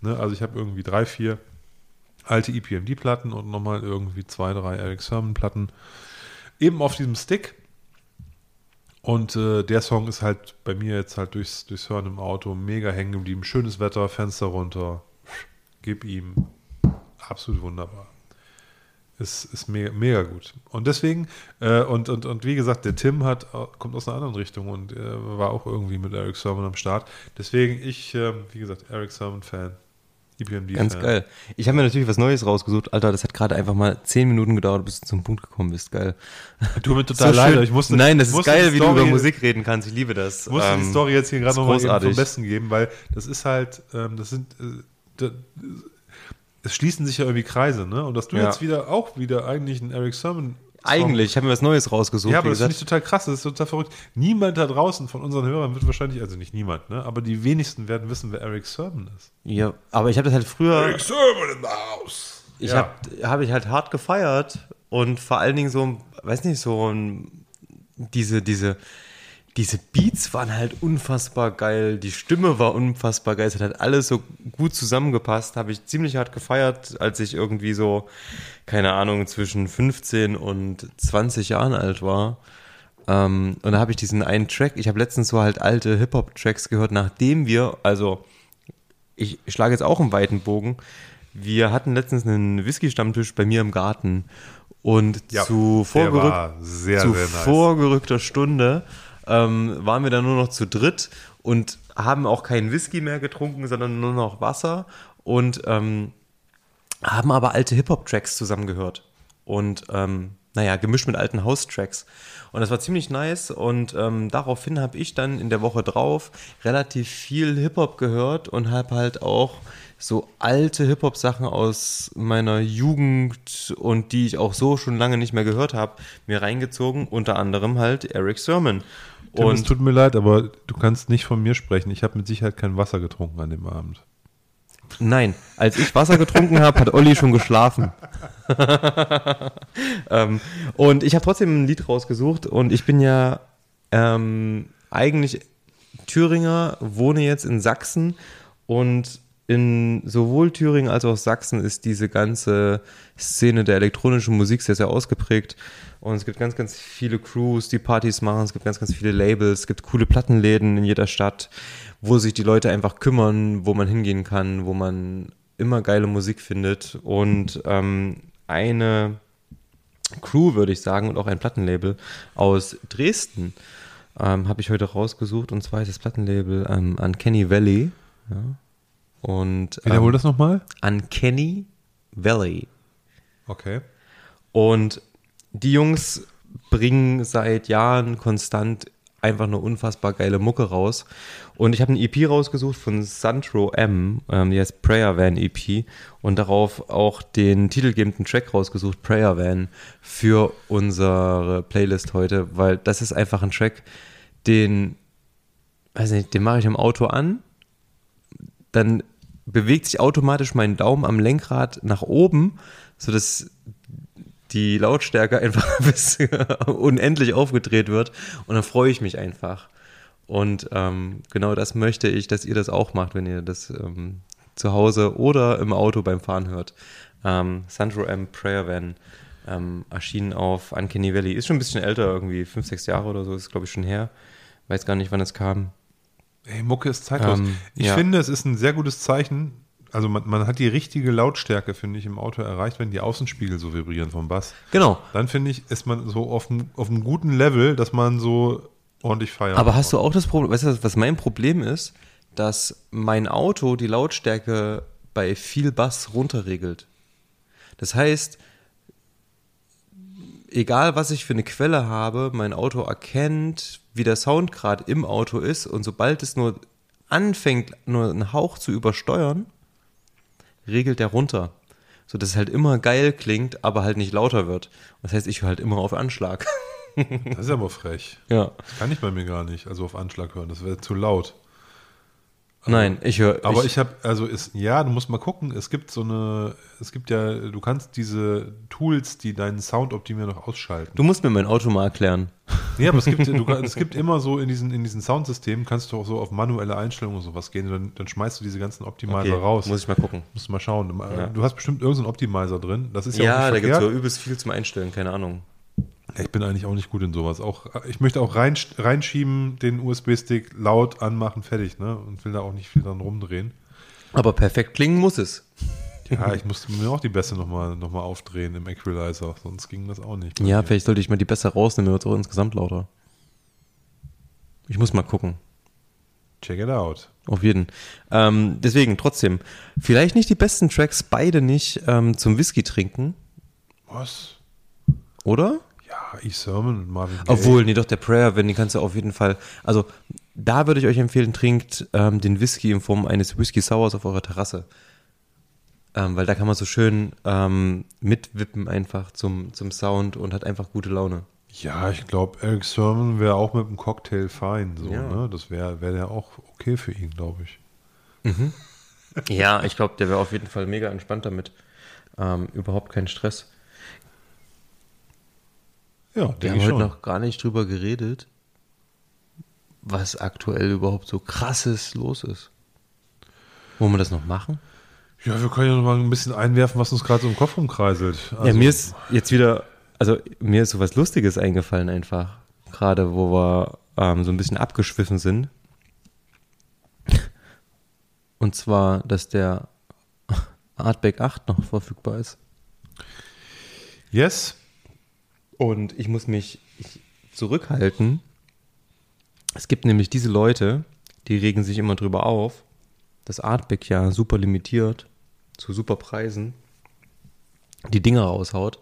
Ne? Also ich habe irgendwie drei, vier alte EPMD-Platten und nochmal irgendwie zwei, drei Eric Sermon-Platten eben auf diesem Stick. Und äh, der Song ist halt bei mir jetzt halt durchs, durchs Hören im Auto mega hängen geblieben. Schönes Wetter, Fenster runter, gib ihm. Absolut wunderbar. Ist, ist mega, mega gut. Und deswegen, äh, und, und, und wie gesagt, der Tim hat, äh, kommt aus einer anderen Richtung und äh, war auch irgendwie mit Eric Sermon am Start. Deswegen, ich, äh, wie gesagt, Eric Sermon-Fan. EPMD-Fan. Ganz geil. Ich habe mir natürlich was Neues rausgesucht. Alter, das hat gerade einfach mal zehn Minuten gedauert, bis du zum Punkt gekommen bist. Geil. Du mir total leid, aber ich musste. Nein, das ist geil, die wie du Story- über Musik reden kannst. Ich liebe das. Ich musste die Ähm, Story jetzt hier gerade nochmal großartig. Besten geben, weil das ist halt, ähm, das sind, äh, da, es schließen sich ja irgendwie Kreise, ne? Und dass du Ja. jetzt wieder auch wieder eigentlich einen Eric Sermon Eigentlich, ich habe mir was Neues rausgesucht. Ja, aber das finde ich total krass, das ist total verrückt. Niemand da draußen von unseren Hörern wird wahrscheinlich, also nicht niemand, ne? aber die wenigsten werden wissen, wer Eric Sermon ist. ja, aber ich habe das halt früher, Sermon in the house. ich ja. habe hab ich halt hart gefeiert und vor allen Dingen so, weiß nicht, so ein, diese, diese, diese Beats waren halt unfassbar geil, die Stimme war unfassbar geil, es hat halt alles so gut zusammengepasst, habe ich ziemlich hart gefeiert, als ich irgendwie so, keine Ahnung, zwischen 15 und 20 Jahren alt war. Ähm, und da habe ich diesen einen Track, ich habe letztens so halt alte Hip-Hop-Tracks gehört, nachdem wir, also ich schlage jetzt auch einen weiten Bogen. Wir hatten letztens einen Whisky-Stammtisch bei mir im Garten und Ja, zu, vorgerück sehr, zu sehr nice. vorgerückter Stunde ähm, waren wir dann nur noch zu dritt und haben auch keinen Whisky mehr getrunken, sondern nur noch Wasser und ähm, haben aber alte Hip-Hop-Tracks zusammengehört. Und ähm, naja, gemischt mit alten House-Tracks. Und das war ziemlich nice. Und ähm, daraufhin habe ich dann in der Woche drauf relativ viel Hip-Hop gehört und habe halt auch so alte Hip-Hop-Sachen aus meiner Jugend und die ich auch so schon lange nicht mehr gehört habe, mir reingezogen. Unter anderem halt Eric Sermon. Tim, es Und tut mir leid, aber du kannst nicht von mir sprechen. Ich habe mit Sicherheit kein Wasser getrunken an dem Abend. Nein, als ich Wasser getrunken habe, hat Olli schon geschlafen. ähm, und ich habe trotzdem ein Lied rausgesucht und ich bin ja ähm, eigentlich Thüringer, wohne jetzt in Sachsen und in sowohl Thüringen als auch Sachsen ist diese ganze Szene der elektronischen Musik sehr, sehr ausgeprägt. Und es gibt ganz, ganz viele Crews, die Partys machen, es gibt ganz, ganz viele Labels, es gibt coole Plattenläden in jeder Stadt, wo sich die Leute einfach kümmern, wo man hingehen kann, wo man immer geile Musik findet. Und ähm, eine Crew, würde ich sagen, und auch ein Plattenlabel aus Dresden ähm, habe ich heute rausgesucht. Und zwar ist das Plattenlabel ähm, Uncanny Valley. Ja. Und Wiederhol ähm, das nochmal. Uncanny Valley. Okay. Und die Jungs bringen seit Jahren konstant einfach eine unfassbar geile Mucke raus. Und ich habe eine EP rausgesucht von Sandro M, ähm, die heißt Prayer Van EP und darauf auch den titelgebenden Track rausgesucht, Prayer Van, für unsere Playlist heute, weil das ist einfach ein Track, den, weiß nicht, den mache ich im Auto an, dann bewegt sich automatisch mein Daumen am Lenkrad nach oben, sodass die Lautstärke einfach bis unendlich aufgedreht wird und dann freue ich mich einfach. Und ähm, genau das möchte ich, dass ihr das auch macht, wenn ihr das ähm, zu Hause oder im Auto beim Fahren hört. Ähm, Sandro M. Prayer Van ähm, erschienen auf Uncanny Valley. Ist schon ein bisschen älter, irgendwie fünf, sechs Jahre oder so, ist glaube ich schon her. Weiß gar nicht, wann es kam. Ey, Mucke ist zeitlos. Ähm, ich ja. finde, es ist ein sehr gutes Zeichen. Also man, man hat die richtige Lautstärke, finde ich, im Auto erreicht, wenn die Außenspiegel so vibrieren vom Bass. Genau. Dann finde ich, ist man so auf einem, auf einem guten Level, dass man so ordentlich feiert. Aber hast du auch das Problem, weißt du, was mein Problem ist? Dass mein Auto die Lautstärke bei viel Bass runterregelt. Das heißt, egal was ich für eine Quelle habe, mein Auto erkennt, wie der Sound gerade im Auto ist und sobald es nur anfängt, nur einen Hauch zu übersteuern, regelt er runter. So dass es halt immer geil klingt, aber halt nicht lauter wird. Das heißt, ich höre halt immer auf Anschlag. Das ist aber frech. ja. Das kann ich bei mir gar nicht, also auf Anschlag hören. Das wäre zu laut. Nein, ich höre. Aber ich, habe, also ist, ja, du musst mal gucken, es gibt so eine, es gibt ja, du kannst diese Tools, die deinen Sound optimieren, noch ausschalten. Du musst mir mein Auto mal erklären. Ja, aber es gibt, du, es gibt immer so in diesen, in diesen Soundsystemen, kannst du auch so auf manuelle Einstellungen und sowas gehen, dann, dann schmeißt du diese ganzen Optimizer raus. Muss ich mal gucken. Musst du mal schauen. Ja. Du hast bestimmt irgendeinen Optimizer drin. Das ist ja, Ja, auch da gibt es verkehrt. übelst viel zum Einstellen, keine Ahnung. Ich bin eigentlich auch nicht gut in sowas. Auch, ich möchte auch rein, reinschieben, den USB-Stick laut anmachen, fertig, ne? Und will da auch nicht viel dran rumdrehen. Aber perfekt klingen muss es. Ja, ich musste mir auch die Bässe nochmal noch mal aufdrehen im Equalizer, sonst ging das auch nicht. Ja, vielleicht sollte ich mal die besser rausnehmen, wird es auch insgesamt lauter. Ich muss mal gucken. Check it out. Auf jeden. Ähm, deswegen, trotzdem, vielleicht nicht die besten Tracks, beide nicht ähm, zum Whisky trinken, Was? oder? Ja, E. Sermon und Marvin Gaye. Obwohl, nee, doch, der Prayer, wenn, den kannst du auf jeden Fall, also da würde ich euch empfehlen, trinkt ähm, den Whisky in Form eines Whisky Sours auf eurer Terrasse. ähm, weil da kann man so schön ähm, mitwippen einfach zum, zum Sound und hat einfach gute Laune. Ja, ich glaube, Eric Sermon wäre auch mit einem Cocktail fein. So, Ja. ne? Das wäre wär ja auch okay für ihn, glaube ich. Ja, ich glaube, der wäre auf jeden Fall mega entspannt damit. Ähm, überhaupt kein Stress. Ja, Wir denke haben ich heute schon. noch gar nicht drüber geredet, was aktuell überhaupt so krasses los ist. Wollen wir das noch machen? Ja, wir können ja noch mal ein bisschen einwerfen, was uns gerade so im Kopf rumkreiselt. ja, Also, mir ist jetzt wieder, also mir ist so was Lustiges eingefallen einfach. Gerade wo wir ähm, so ein bisschen abgeschwiffen sind. Und zwar, dass der Artback 8 noch verfügbar ist. Yes. Und ich muss mich ich- zurückhalten. Es gibt nämlich diese Leute, die regen sich immer drüber auf, dass Artback ja super limitiert, zu super Preisen, die Dinger raushaut.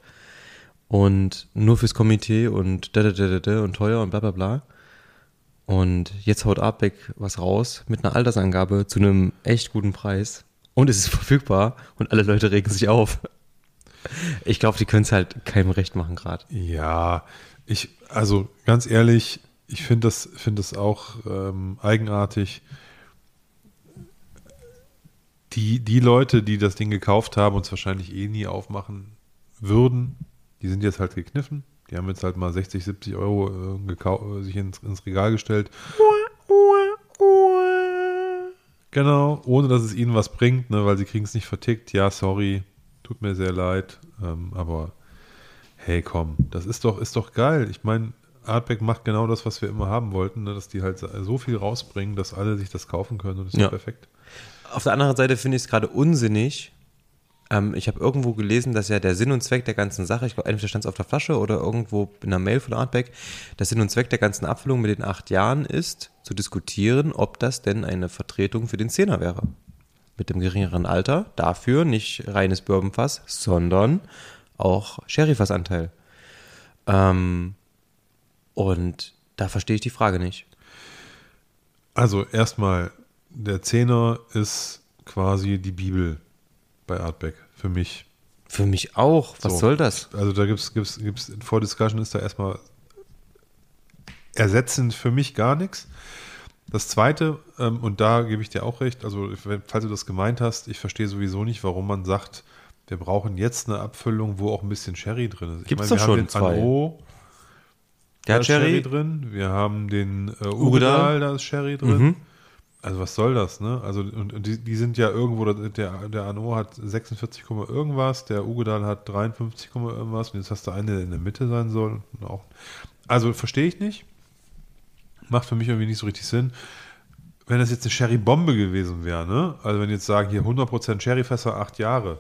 Und nur fürs Komitee und da, da, da, da, da und teuer und bla bla bla. Und jetzt haut Artback was raus mit einer Altersangabe zu einem echt guten Preis. Und es ist verfügbar und alle Leute regen sich auf. Ich glaube, die können es halt keinem recht machen gerade. Ja, ich, also ganz ehrlich, ich finde das, finde das auch ähm, eigenartig. Die, die Leute, die das Ding gekauft haben und es wahrscheinlich eh nie aufmachen würden, die sind jetzt halt gekniffen. Die haben jetzt halt mal 60, 70 Euro äh, äh, sich ins, ins Regal gestellt. Genau, ohne dass es ihnen was bringt, ne, weil sie kriegen es nicht vertickt. Ja, sorry, tut mir sehr leid, ähm, aber hey, komm, das ist doch, ist doch geil. Ich meine, Artback macht genau das, was wir immer haben wollten, ne, dass die halt so viel rausbringen, dass alle sich das kaufen können und das ist Ja. perfekt. Auf der anderen Seite finde ich es gerade unsinnig. Ähm, ich habe irgendwo gelesen, dass ja der Sinn und Zweck der ganzen Sache, ich glaube, entweder stand es auf der Flasche oder irgendwo in einer Mail von Artback, der Sinn und Zweck der ganzen Abfüllung mit den acht Jahren ist, zu diskutieren, ob das denn eine Vertretung für den Zehner wäre. Mit dem geringeren Alter, dafür nicht reines Bourbonfass, sondern auch Sherryfassanteil. Ähm, und da verstehe ich die Frage nicht. Also erstmal, der Zehner ist quasi die Bibel bei Artback für mich. Für mich auch. Was So. soll das? Also da gibt es gibt's, gibt's, vor Discussion ist da erstmal ersetzend für mich gar nichts. Das zweite, ähm, und da gebe ich dir auch recht, also falls du das gemeint hast, ich verstehe sowieso nicht, warum man sagt, wir brauchen jetzt eine Abfüllung, wo auch ein bisschen Sherry drin ist. Wir doch haben schon den zwei. Anro, Der da hat Sherry Sherry. drin, wir haben den äh, Ugedal. Da ist Sherry drin. Mhm. Also was soll das, ne? Also und, und die, die sind ja irgendwo, der, der Anno hat 46, Komma irgendwas, der Ugedal hat 53, Komma irgendwas und jetzt hast du eine, der in der Mitte sein soll. Also verstehe ich nicht. Macht für mich irgendwie nicht so richtig Sinn. Wenn das jetzt eine Sherry-Bombe gewesen wäre, ne? Also wenn jetzt sagen, hier 100% Sherryfässer, 8 Jahre.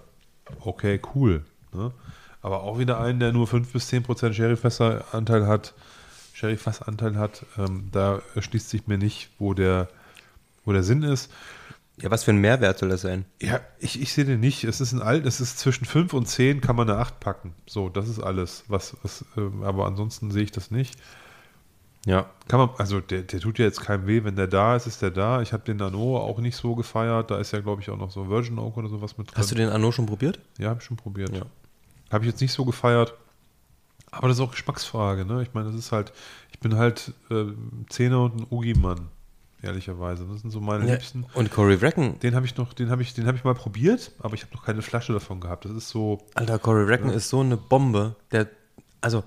Okay, cool. Ne? Aber auch wieder einen, der nur 5 bis 10% Sherryfässer-Anteil hat, Sherryfassanteil hat, ähm, da erschließt sich mir nicht, wo der, wo der Sinn ist. Ja, was für ein Mehrwert soll das sein? Ja, ich, ich sehe den nicht. Es ist ein alt, es ist zwischen 5 und 10 kann man eine 8 packen. So, das ist alles. Was, was, ähm, aber ansonsten sehe ich das nicht. Ja. Kann man, also der, der tut ja jetzt keinem weh, wenn der da ist, ist der da. Ich habe den Nano auch nicht so gefeiert. Da ist ja, glaube ich, auch noch so Virgin Oak oder sowas mit drin. Hast du den Anno schon probiert? Ja, habe ich schon probiert. Ja. Habe ich jetzt nicht so gefeiert. Aber das ist auch Geschmacksfrage, ne? Ich meine, das ist halt, ich bin halt äh, Zehner und ein Ugi-Mann, ehrlicherweise. Das sind so meine Liebsten. Und Corey Wrecken. Den habe ich noch, den habe ich, den habe ich mal probiert, aber ich habe noch keine Flasche davon gehabt. Das ist so, Alter, Corey Wrecken ist so eine Bombe. Der, also,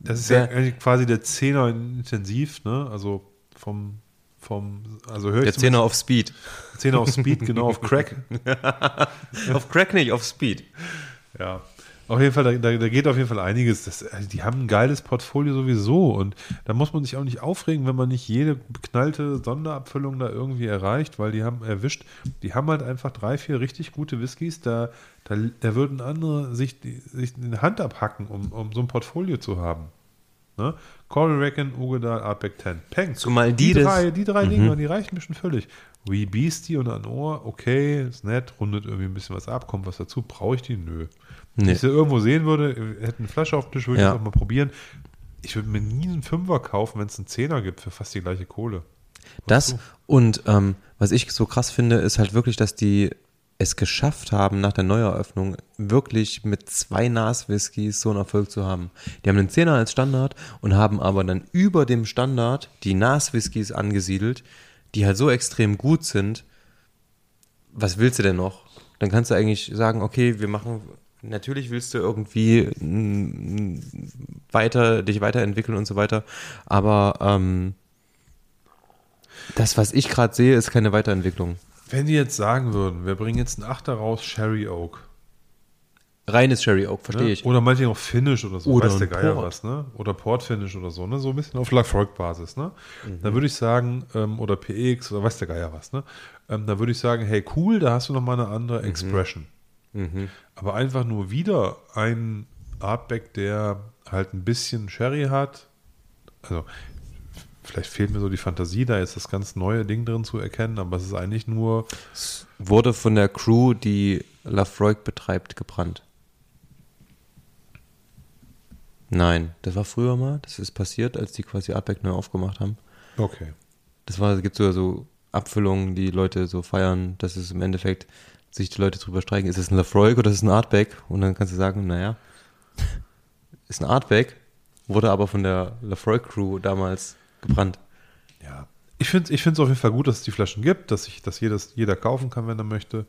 das ist wer- ja quasi der Zehner intensiv, ne? Also vom, vom, also höre ich der Zehner auf Speed. Zehner auf Speed, genau auf Crack. auf Crack nicht, auf Speed. Ja. Auf jeden Fall, da, da, da geht auf jeden Fall einiges. Das, also die haben ein geiles Portfolio sowieso und da muss man sich auch nicht aufregen, wenn man nicht jede beknallte Sonderabfüllung da irgendwie erreicht, weil die haben erwischt, die haben halt einfach drei, vier richtig gute Whiskys, da, da, da würden andere sich, die, sich eine Hand abhacken, um, um so ein Portfolio zu haben. Ne? Coral Reckon, Ugedal, Artback 10. Peng. Zumal die das- drei, die drei Dinger, die reichen mir schon völlig. Wee Beastie und ein Ohr, okay, ist nett, rundet irgendwie ein bisschen was ab, kommt was dazu. Brauche ich die? Nö. Wenn Nee. ich sie irgendwo sehen würde, hätte eine Flasche auf dem Tisch, würde Ja. ich auch mal probieren. Ich würde mir nie einen Fünfer kaufen, wenn es einen Zehner gibt für fast die gleiche Kohle. Das und ähm, was ich so krass finde, ist halt wirklich, dass die es geschafft haben, nach der Neueröffnung wirklich mit zwei Nas-Whiskys so einen Erfolg zu haben. Die haben den Zehner als Standard und haben aber dann über dem Standard die Nas-Whiskys angesiedelt, die halt so extrem gut sind. Was willst du denn noch? Dann kannst du eigentlich sagen, okay, wir machen, natürlich willst du irgendwie mm, weiter, dich weiterentwickeln und so weiter, aber ähm, das, was ich gerade sehe, ist keine Weiterentwicklung. Wenn die jetzt sagen würden, wir bringen jetzt einen Achter raus, Sherry Oak. Reines Sherry Oak, verstehe Ne? ich. Oder meinetwegen auch Finish oder so, Oder weiß der Geier Port. was, ne? Oder Port Finish oder so, ne? So ein bisschen auf Lafroig-Basis, ne? Mhm. Da würde ich sagen, ähm, oder PX oder weiß der Geier was, ne? Ähm, da würde ich sagen, hey, cool, da hast du nochmal eine andere Mhm. Expression. Aber einfach nur wieder ein Artback, der halt ein bisschen Sherry hat. Also, vielleicht fehlt mir so die Fantasie, da jetzt das ganz neue Ding drin zu erkennen, aber es ist eigentlich nur, Wurde von der Crew, die Lafroig betreibt, gebrannt. Nein, das war früher mal. Das ist passiert, als die quasi Artback neu aufgemacht haben. okay. Das war, es gibt sogar so Abfüllungen, die Leute so feiern, dass es im Endeffekt sich die Leute drüber streiken, ist es ein Lafroig oder ist es ein Artback? Und dann kannst du sagen, naja, ist ein Artback, wurde aber von der Lafroig Crew damals gebrannt. Ja. Ich finde es ich find's auf jeden Fall gut, dass es die Flaschen gibt, dass sich dass jedes, jeder kaufen kann, wenn er möchte.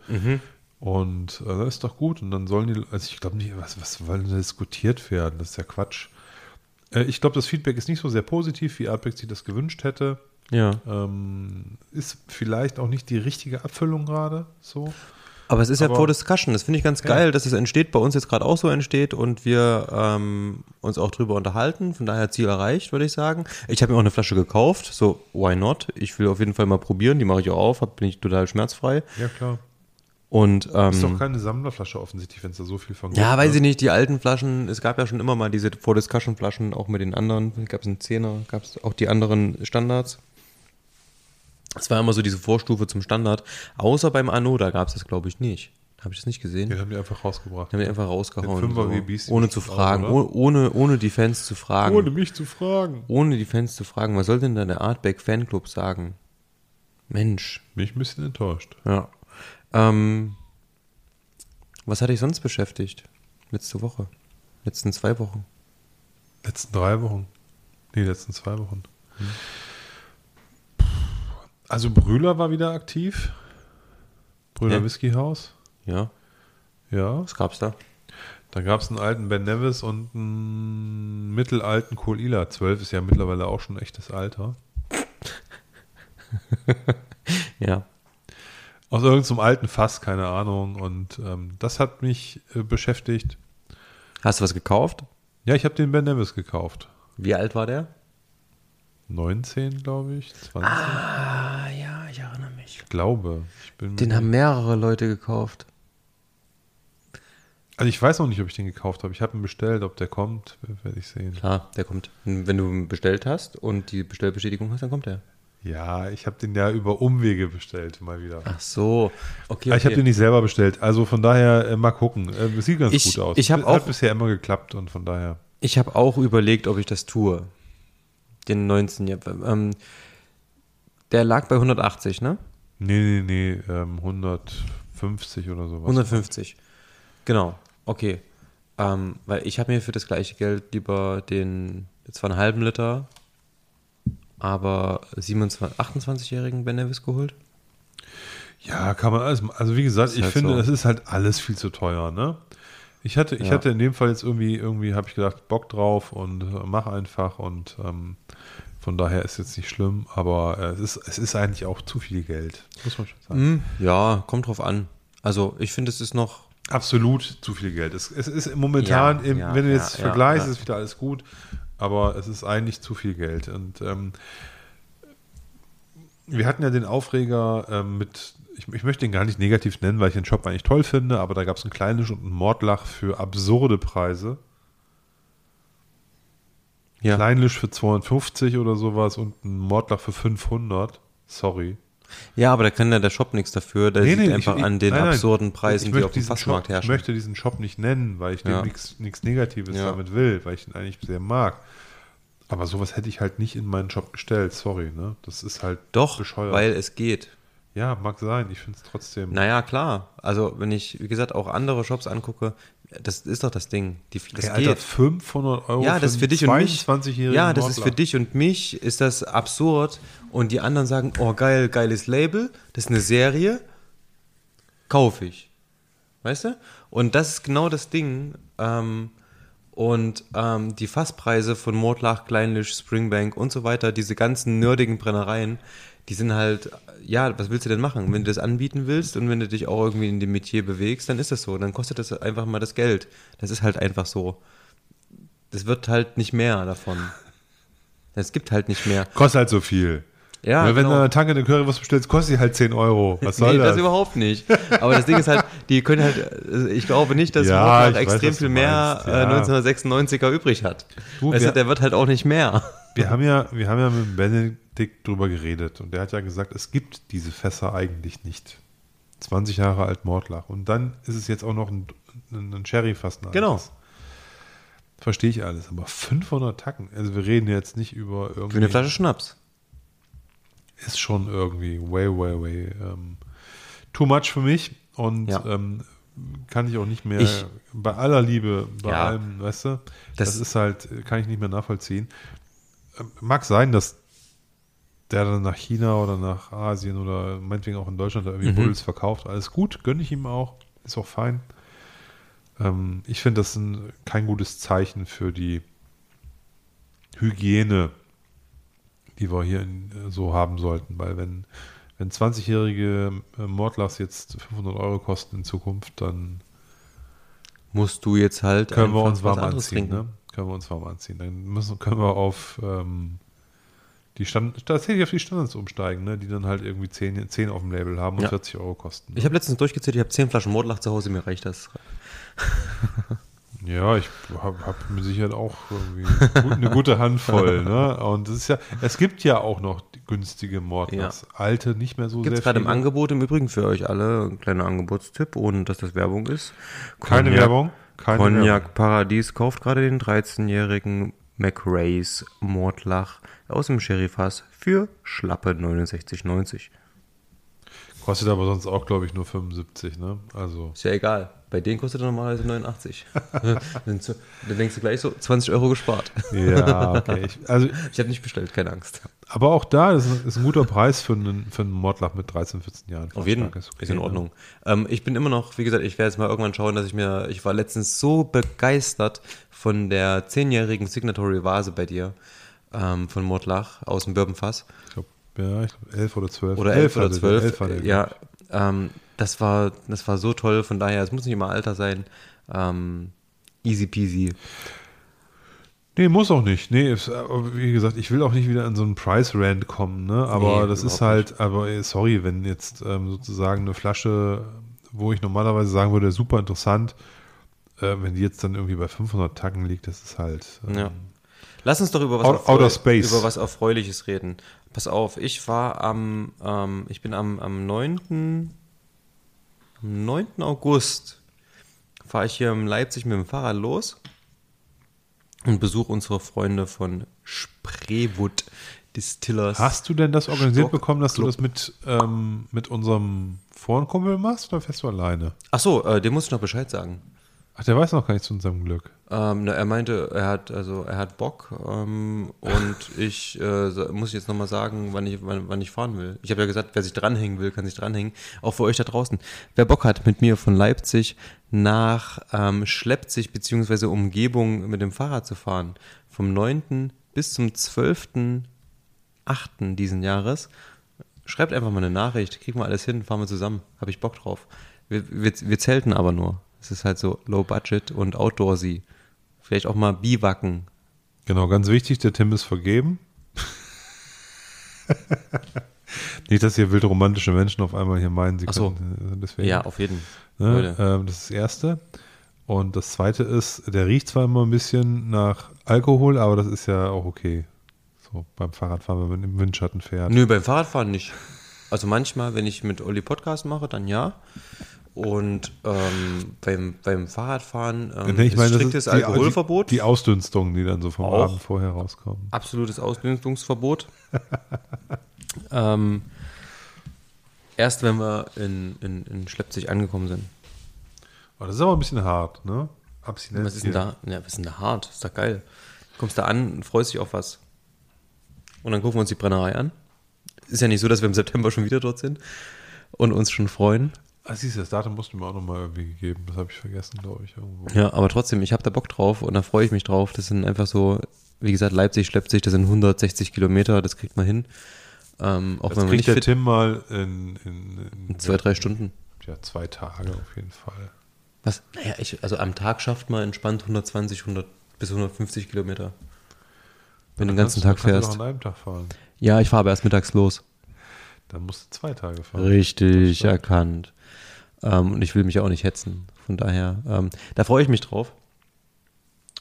Und äh, das ist doch gut. Und dann sollen die, also ich glaube nicht, was, was wollen da diskutiert werden? Das ist ja Quatsch. Äh, ich glaube, das Feedback ist nicht so sehr positiv, wie Artback sich das gewünscht hätte. Ja. Ähm, ist vielleicht auch nicht die richtige Abfüllung gerade so. Aber es ist ja Aber- vor Discussion. Das finde ich ganz Ja. geil, dass es entsteht, bei uns jetzt gerade auch so entsteht und wir ähm, uns auch drüber unterhalten. Von daher Ziel erreicht, würde ich sagen. Ich habe mir auch eine Flasche gekauft, so why not? Ich will auf jeden Fall mal probieren, die mache ich auch auf, hab, bin ich total schmerzfrei. Ja, klar. Und Ist doch ähm, keine Sammlerflasche offensichtlich, wenn es da so viel von ja, gibt, weiß ne? ich nicht, die alten Flaschen, es gab ja schon immer mal diese vor Discussion Flaschen, auch mit den anderen, gab es einen Zehner, gab es auch die anderen Standards. Es war immer so diese Vorstufe zum Standard, außer beim Anno, da gab es das glaube ich nicht. Habe ich das nicht gesehen? Den haben die einfach rausgebracht. Die haben die einfach rausgehauen. Den Fünfer so, ohne zu auch, fragen, oder? oh- ohne, ohne die Fans zu fragen. Ohne Ohne, mich zu fragen. die Fans zu fragen, was soll denn da der Artback Fanclub sagen? Mensch, Bin ich ein bisschen enttäuscht. ja. Ähm, was hatte ich sonst beschäftigt? Letzte Woche. Letzten zwei Wochen. Letzten drei Wochen. Nee, letzten zwei Wochen. Also Brühler war wieder aktiv. Brühler Ja. Whisky House. Ja, Ja. was gab's da? Da gab es einen alten Ben Nevis und einen mittelalten Kohl Ila. 12 ist ja mittlerweile auch schon echtes Alter. Ja. Aus irgendeinem alten Fass, keine Ahnung. Und ähm, das hat mich äh, beschäftigt. Hast du was gekauft? Ja, ich habe den Ben Nevis gekauft. Wie alt war der? 19, glaube ich. 20. Ah, ja, ich erinnere mich. Ich glaube. Ich bin Den haben mehrere Leute gekauft. also ich weiß noch nicht, ob ich den gekauft habe. Ich habe ihn bestellt. Ob der kommt, werde ich sehen. Klar, der kommt. Wenn du ihn bestellt hast und die Bestellbestätigung hast, dann kommt er. Ja, ich habe den ja über Umwege bestellt, mal wieder. Ach so. Okay, Aber Ich habe okay. den nicht selber bestellt. Also von daher, äh, mal gucken. Äh, es sieht ganz Ich- gut aus. ich hab Hat auch- bisher immer geklappt und von daher. Ich habe auch überlegt, ob ich das tue. Den 19. Ja, ähm, der lag bei 180, ne? Nee, nee, nee, ähm, 150 oder sowas. 150. Genau. Okay. Ähm, weil ich habe mir für das gleiche Geld lieber den, zwar einen halben Liter, aber 27, 28-jährigen Ben Nevis geholt. Ja, kann man alles. Also wie gesagt, ich halt finde, so. das ist halt alles viel zu teuer, ne? Ich hatte, ich Ja. hatte in dem Fall jetzt irgendwie, irgendwie habe ich gedacht, Bock drauf und äh, mach einfach und ähm, von daher ist jetzt nicht schlimm, aber äh, es, ist, es ist eigentlich auch zu viel Geld, muss man schon sagen. Hm, ja, kommt drauf an. Also ich finde, es ist noch. Absolut zu viel Geld. Es, es ist momentan, Ja, im, ja, wenn du jetzt vergleichst, ist wieder alles gut, aber es ist eigentlich zu viel Geld. Und ähm, wir hatten ja den Aufreger ähm, mit, ich, ich möchte ihn gar nicht negativ nennen, weil ich den Shop eigentlich toll finde, aber da gab es einen Kleinisch und einen Mordlach für absurde Preise. Ja. Kleinlisch für 250 oder sowas und ein Mordlach für 500. Sorry. Ja, aber da kann ja der Shop nichts dafür. Der Nee, sieht nee, einfach ich- an den nein, absurden Preisen, die auf dem Fassmarkt Shop, Ich herrschen. möchte diesen Shop nicht nennen, weil ich Ja. nichts Negatives Ja. damit will, weil ich ihn eigentlich sehr mag. Aber sowas hätte ich halt nicht in meinen Shop gestellt, sorry, ne? Das ist halt Doch, bescheuert. weil es geht. Ja, mag sein. Ich finde es trotzdem. Naja, klar. Also, wenn ich, wie gesagt, auch andere Shops angucke, das ist doch das Ding. Die, das Ey, Alter, geht. 500 Euro Ja, das ist für dich und mich. 22-jährigen Ja, das ist für dich und mich ist das absurd. Und die anderen sagen, oh geil, geiles Label, das ist eine Serie, kaufe ich. Weißt du? Und das ist genau das Ding. Ähm, und ähm, die Fasspreise von Mordlach, Kleinlich, Springbank und so weiter, diese ganzen nerdigen Brennereien, die sind halt, ja, was willst du denn machen? Wenn du das anbieten willst und wenn du dich auch irgendwie in dem Metier bewegst, dann ist das so. Dann kostet das einfach mal das Geld. Das ist halt einfach so. Das wird halt nicht mehr davon. Es gibt halt nicht mehr. Kostet halt so viel. Ja, Weil wenn genau. du eine Tanke eine Currywurst bestellst, kostet die halt 10 Euro. Was soll nee, das? das überhaupt nicht. Aber das Ding ist halt, die können halt, also ich glaube nicht, dass Ja, weiß, extrem was du viel mehr äh, ja. 1996er übrig hat. Du, du, der wird halt auch nicht mehr. Wir haben ja, wir haben ja mit Benedikt drüber geredet und der hat ja gesagt, es gibt diese Fässer eigentlich nicht. 20 Jahre alt Mordlach. Und dann ist es jetzt auch noch ein, ein, Sherry-Fass. Genau. Verstehe ich alles. Aber 500 Tacken. Also wir reden jetzt nicht über irgendwie. Für eine Flasche Schnaps. ist schon irgendwie way, way, way ähm, too much für mich und Ja. ähm, kann ich auch nicht mehr Ich- bei aller Liebe, bei Ja. allem, weißt du, das, Das- ist halt, kann ich nicht mehr nachvollziehen. Mag sein, dass der dann nach China oder nach Asien oder meinetwegen auch in Deutschland da Mhm. irgendwie Buddels verkauft. Alles gut, gönne ich ihm auch, ist auch fein. Ähm, ich finde das ein, kein gutes Zeichen für die Hygiene, die wir hier in, so haben sollten, weil wenn, wenn 20-jährige äh, Mordlachs jetzt 500 Euro kosten in Zukunft, dann Musst du jetzt halt können wir uns warm anziehen. Ne? Können wir uns warm anziehen. Dann müssen, können wir auf ähm, die Stand, tatsächlich auf die Standards umsteigen, ne? die dann halt irgendwie 10, 10 auf dem Label haben und Ja. 40 Euro kosten. Ich habe letztens durchgezählt, ich habe 10 Flaschen Mordlach zu Hause, mir reicht das. Ja, ich habe hab mit Sicherheit auch irgendwie gut, eine gute Handvoll. ne? Und es ist ja, es gibt ja auch noch günstige Mordlachs. Alte nicht mehr so Gibt es sehr gerade im. Angebot im Übrigen für euch alle, ein kleiner Angebotstipp, ohne dass das Werbung ist. Keine Cognac- Werbung. Keine Cognac. Paradies kauft gerade den 13-jährigen McRae's Mordlach aus dem Sherryfass für schlappe 69,90. Kostet aber sonst auch, glaube ich, nur 75. Ne? Also Ist ja egal. Bei denen kostet er normalerweise 89. dann, zu- dann denkst du gleich so, 20 Euro gespart. ja, okay. Ich, also, Ich habe nicht bestellt, keine Angst. Aber auch da ist, ein- ist ein guter Preis für einen, für einen Mordlach mit 13, 14 Jahren. Auf jeden Fall. Ist, okay, Ist in ne? Ordnung. Ähm, ich bin immer noch, wie gesagt, ich werde jetzt mal irgendwann schauen, dass ich mir, ich war letztens so begeistert von der zehnjährigen Signatory Vase bei dir, ähm, von Mordlach aus dem Bourbonfass. Ich glaube, ja, ich glaub, 11 oder 12. Oder elf oder hatte der, zwölf. elf hatte der, ja, ähm, das war, das war so toll. Von daher, es muss nicht immer Alter sein. Ähm, easy peasy. Nee, muss auch nicht. Nee, aber wie gesagt, ich will auch nicht wieder in so einen Price-Rand kommen, ne? Aber Nee, das ist halt, aber äh, sorry, wenn jetzt ähm, sozusagen eine Flasche, wo ich normalerweise sagen würde, super interessant, äh, wenn die jetzt dann irgendwie bei 500 Tacken liegt, das ist halt. Ähm, Ja. Lass uns doch über was, Out- Outer Space. über was Erfreuliches reden. Pass auf, ich war am, ähm, ich bin am, am 9. Am 9. August fahre ich hier in Leipzig mit dem Fahrrad los und besuche unsere Freunde von Spreewood Distillers. Hast du denn das organisiert Stock bekommen, dass Club. du das mit, ähm, mit unserem Vorkumpel machst oder fährst du alleine? Ach so, äh, dem muss ich noch Bescheid sagen. Ach, der weiß noch gar nicht zu unserem Glück. Ähm, na, er meinte, er hat also er hat Bock ähm, und ich äh, muss jetzt nochmal sagen, wann ich, wann, wann ich fahren will. Ich habe ja gesagt, wer sich dranhängen will, kann sich dranhängen. Auch für euch da draußen. Wer Bock hat, mit mir von Leipzig nach ähm, Schleppzig bzw. Umgebung mit dem Fahrrad zu fahren, vom 9. bis zum 12.8. diesen Jahres, schreibt einfach mal eine Nachricht, kriegen wir alles hin, fahren wir zusammen. Habe ich Bock drauf. Wir, wir, wir zelten aber nur. Es ist halt so low budget und outdoorsy. Vielleicht auch mal biwacken. Genau, ganz wichtig, der Tim ist vergeben. Nicht, dass hier wild romantische Menschen auf einmal hier meinen, sie Ach so. können, äh, deswegen. Ja, auf jeden Ne? Leute. Ähm, das ist das Erste. Und das Zweite ist, der riecht zwar immer ein bisschen nach Alkohol, aber das ist ja auch okay. So beim Fahrradfahren, wenn man im Windschatten fährt. Nö, beim Fahrradfahren nicht. Also manchmal, wenn ich mit Olli Podcast mache, dann ja. Und ähm, beim, beim Fahrradfahren ähm, Nee, ich das striktes ist die- Alkoholverbot. Die, die Ausdünstungen, die dann so vom Auch. Abend vorher rauskommen. absolutes Ausbildungsverbot. ähm, Erst wenn wir in, in, in Schleppzig angekommen sind. Aber das ist aber ein bisschen hart, ne? Abstinenz. Was ist denn da? Ja, was ist denn da hart? Ist doch geil. Kommst da an und freust dich auf was. Und dann gucken wir uns die Brennerei an. Ist ja nicht so, dass wir im September schon wieder dort sind und uns schon freuen. Ah, siehst du, das Datum musst du mir auch nochmal irgendwie gegeben. Das habe ich vergessen, glaube ich, irgendwo. Ja, aber trotzdem, ich habe da Bock drauf und da freue ich mich drauf. Das sind einfach so, wie gesagt, Leipzig schleppt sich, das sind 160 Kilometer, das kriegt man hin. Ähm, auch Das wenn man kriegt nicht der Tim mal in, in, in zwei, drei Stunden. Ja, zwei Tage auf jeden Fall. Was? Naja, ich, also am Tag schafft man entspannt 120, 100 bis 150 Kilometer. Wenn du den ganzen Tag Kannst du fährst. noch an einem Tag fahren. Ja, ich fahre aber erst mittags los. Dann musst du zwei Tage fahren. Richtig erkannt. Ähm, und ich will mich auch nicht hetzen. Von daher, ähm, da freue ich mich drauf.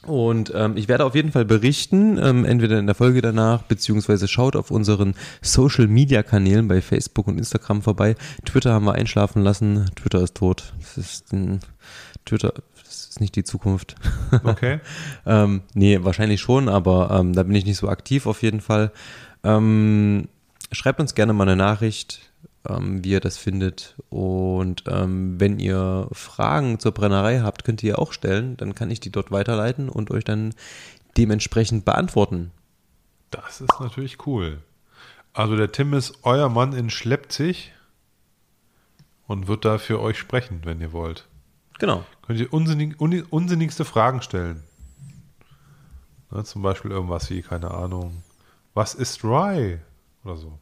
Und ähm, ich werde auf jeden Fall berichten, ähm, entweder in der Folge danach, beziehungsweise schaut auf unseren Social Media Kanälen bei Facebook und Instagram vorbei. Twitter haben wir einschlafen lassen. Twitter ist tot. Das ist ein, Twitter, das ist nicht die Zukunft. Okay. Ähm, nee, wahrscheinlich schon, aber ähm, da bin ich nicht so aktiv auf jeden Fall. Ähm, schreibt uns gerne mal eine Nachricht, ähm, wie ihr das findet. Und ähm, wenn ihr Fragen zur Brennerei habt, könnt ihr auch stellen. Dann kann ich die dort weiterleiten und euch dann dementsprechend beantworten. Das ist natürlich cool. Also der Tim ist euer Mann in Schleppzig und wird da für euch sprechen, wenn ihr wollt. Genau. Könnt ihr unsinnig, uni- unsinnigste Fragen stellen. Ne, zum Beispiel irgendwas wie, keine Ahnung, was ist Rye? Oder so.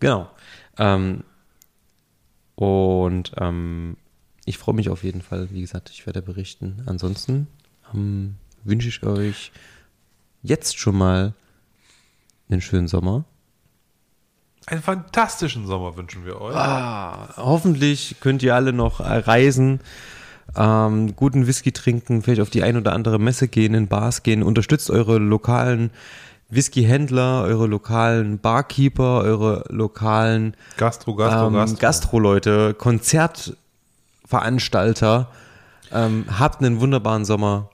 Genau. Ähm, und ähm, ich freue mich auf jeden Fall. Wie gesagt, ich werde berichten. Ansonsten ähm, wünsche ich euch jetzt schon mal einen schönen Sommer. Einen fantastischen Sommer wünschen wir euch. Ah, hoffentlich könnt ihr alle noch reisen, ähm, guten Whisky trinken, vielleicht auf die ein oder andere Messe gehen, in Bars gehen, unterstützt eure lokalen Whisky-Händler, eure lokalen Barkeeper, eure lokalen Gastro, Gastro, ähm, Gastro. Gastroleute, Konzertveranstalter. Ähm, habt einen wunderbaren Sommer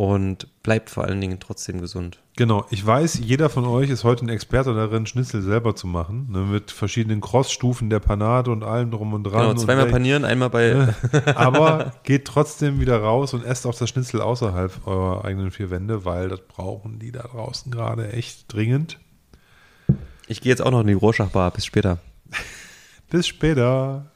und bleibt vor allen Dingen trotzdem gesund. Genau, ich weiß, jeder von euch ist heute ein Experte darin, Schnitzel selber zu machen. Ne, mit verschiedenen Crossstufen der Panade und allem drum und dran. Genau, und zweimal wel- panieren, einmal bei. Aber geht trotzdem wieder raus und esst auch das Schnitzel außerhalb eurer eigenen vier Wände, weil das brauchen die da draußen gerade echt dringend. Ich gehe jetzt auch noch in die Rorschach-Bar. Bis später. Bis später.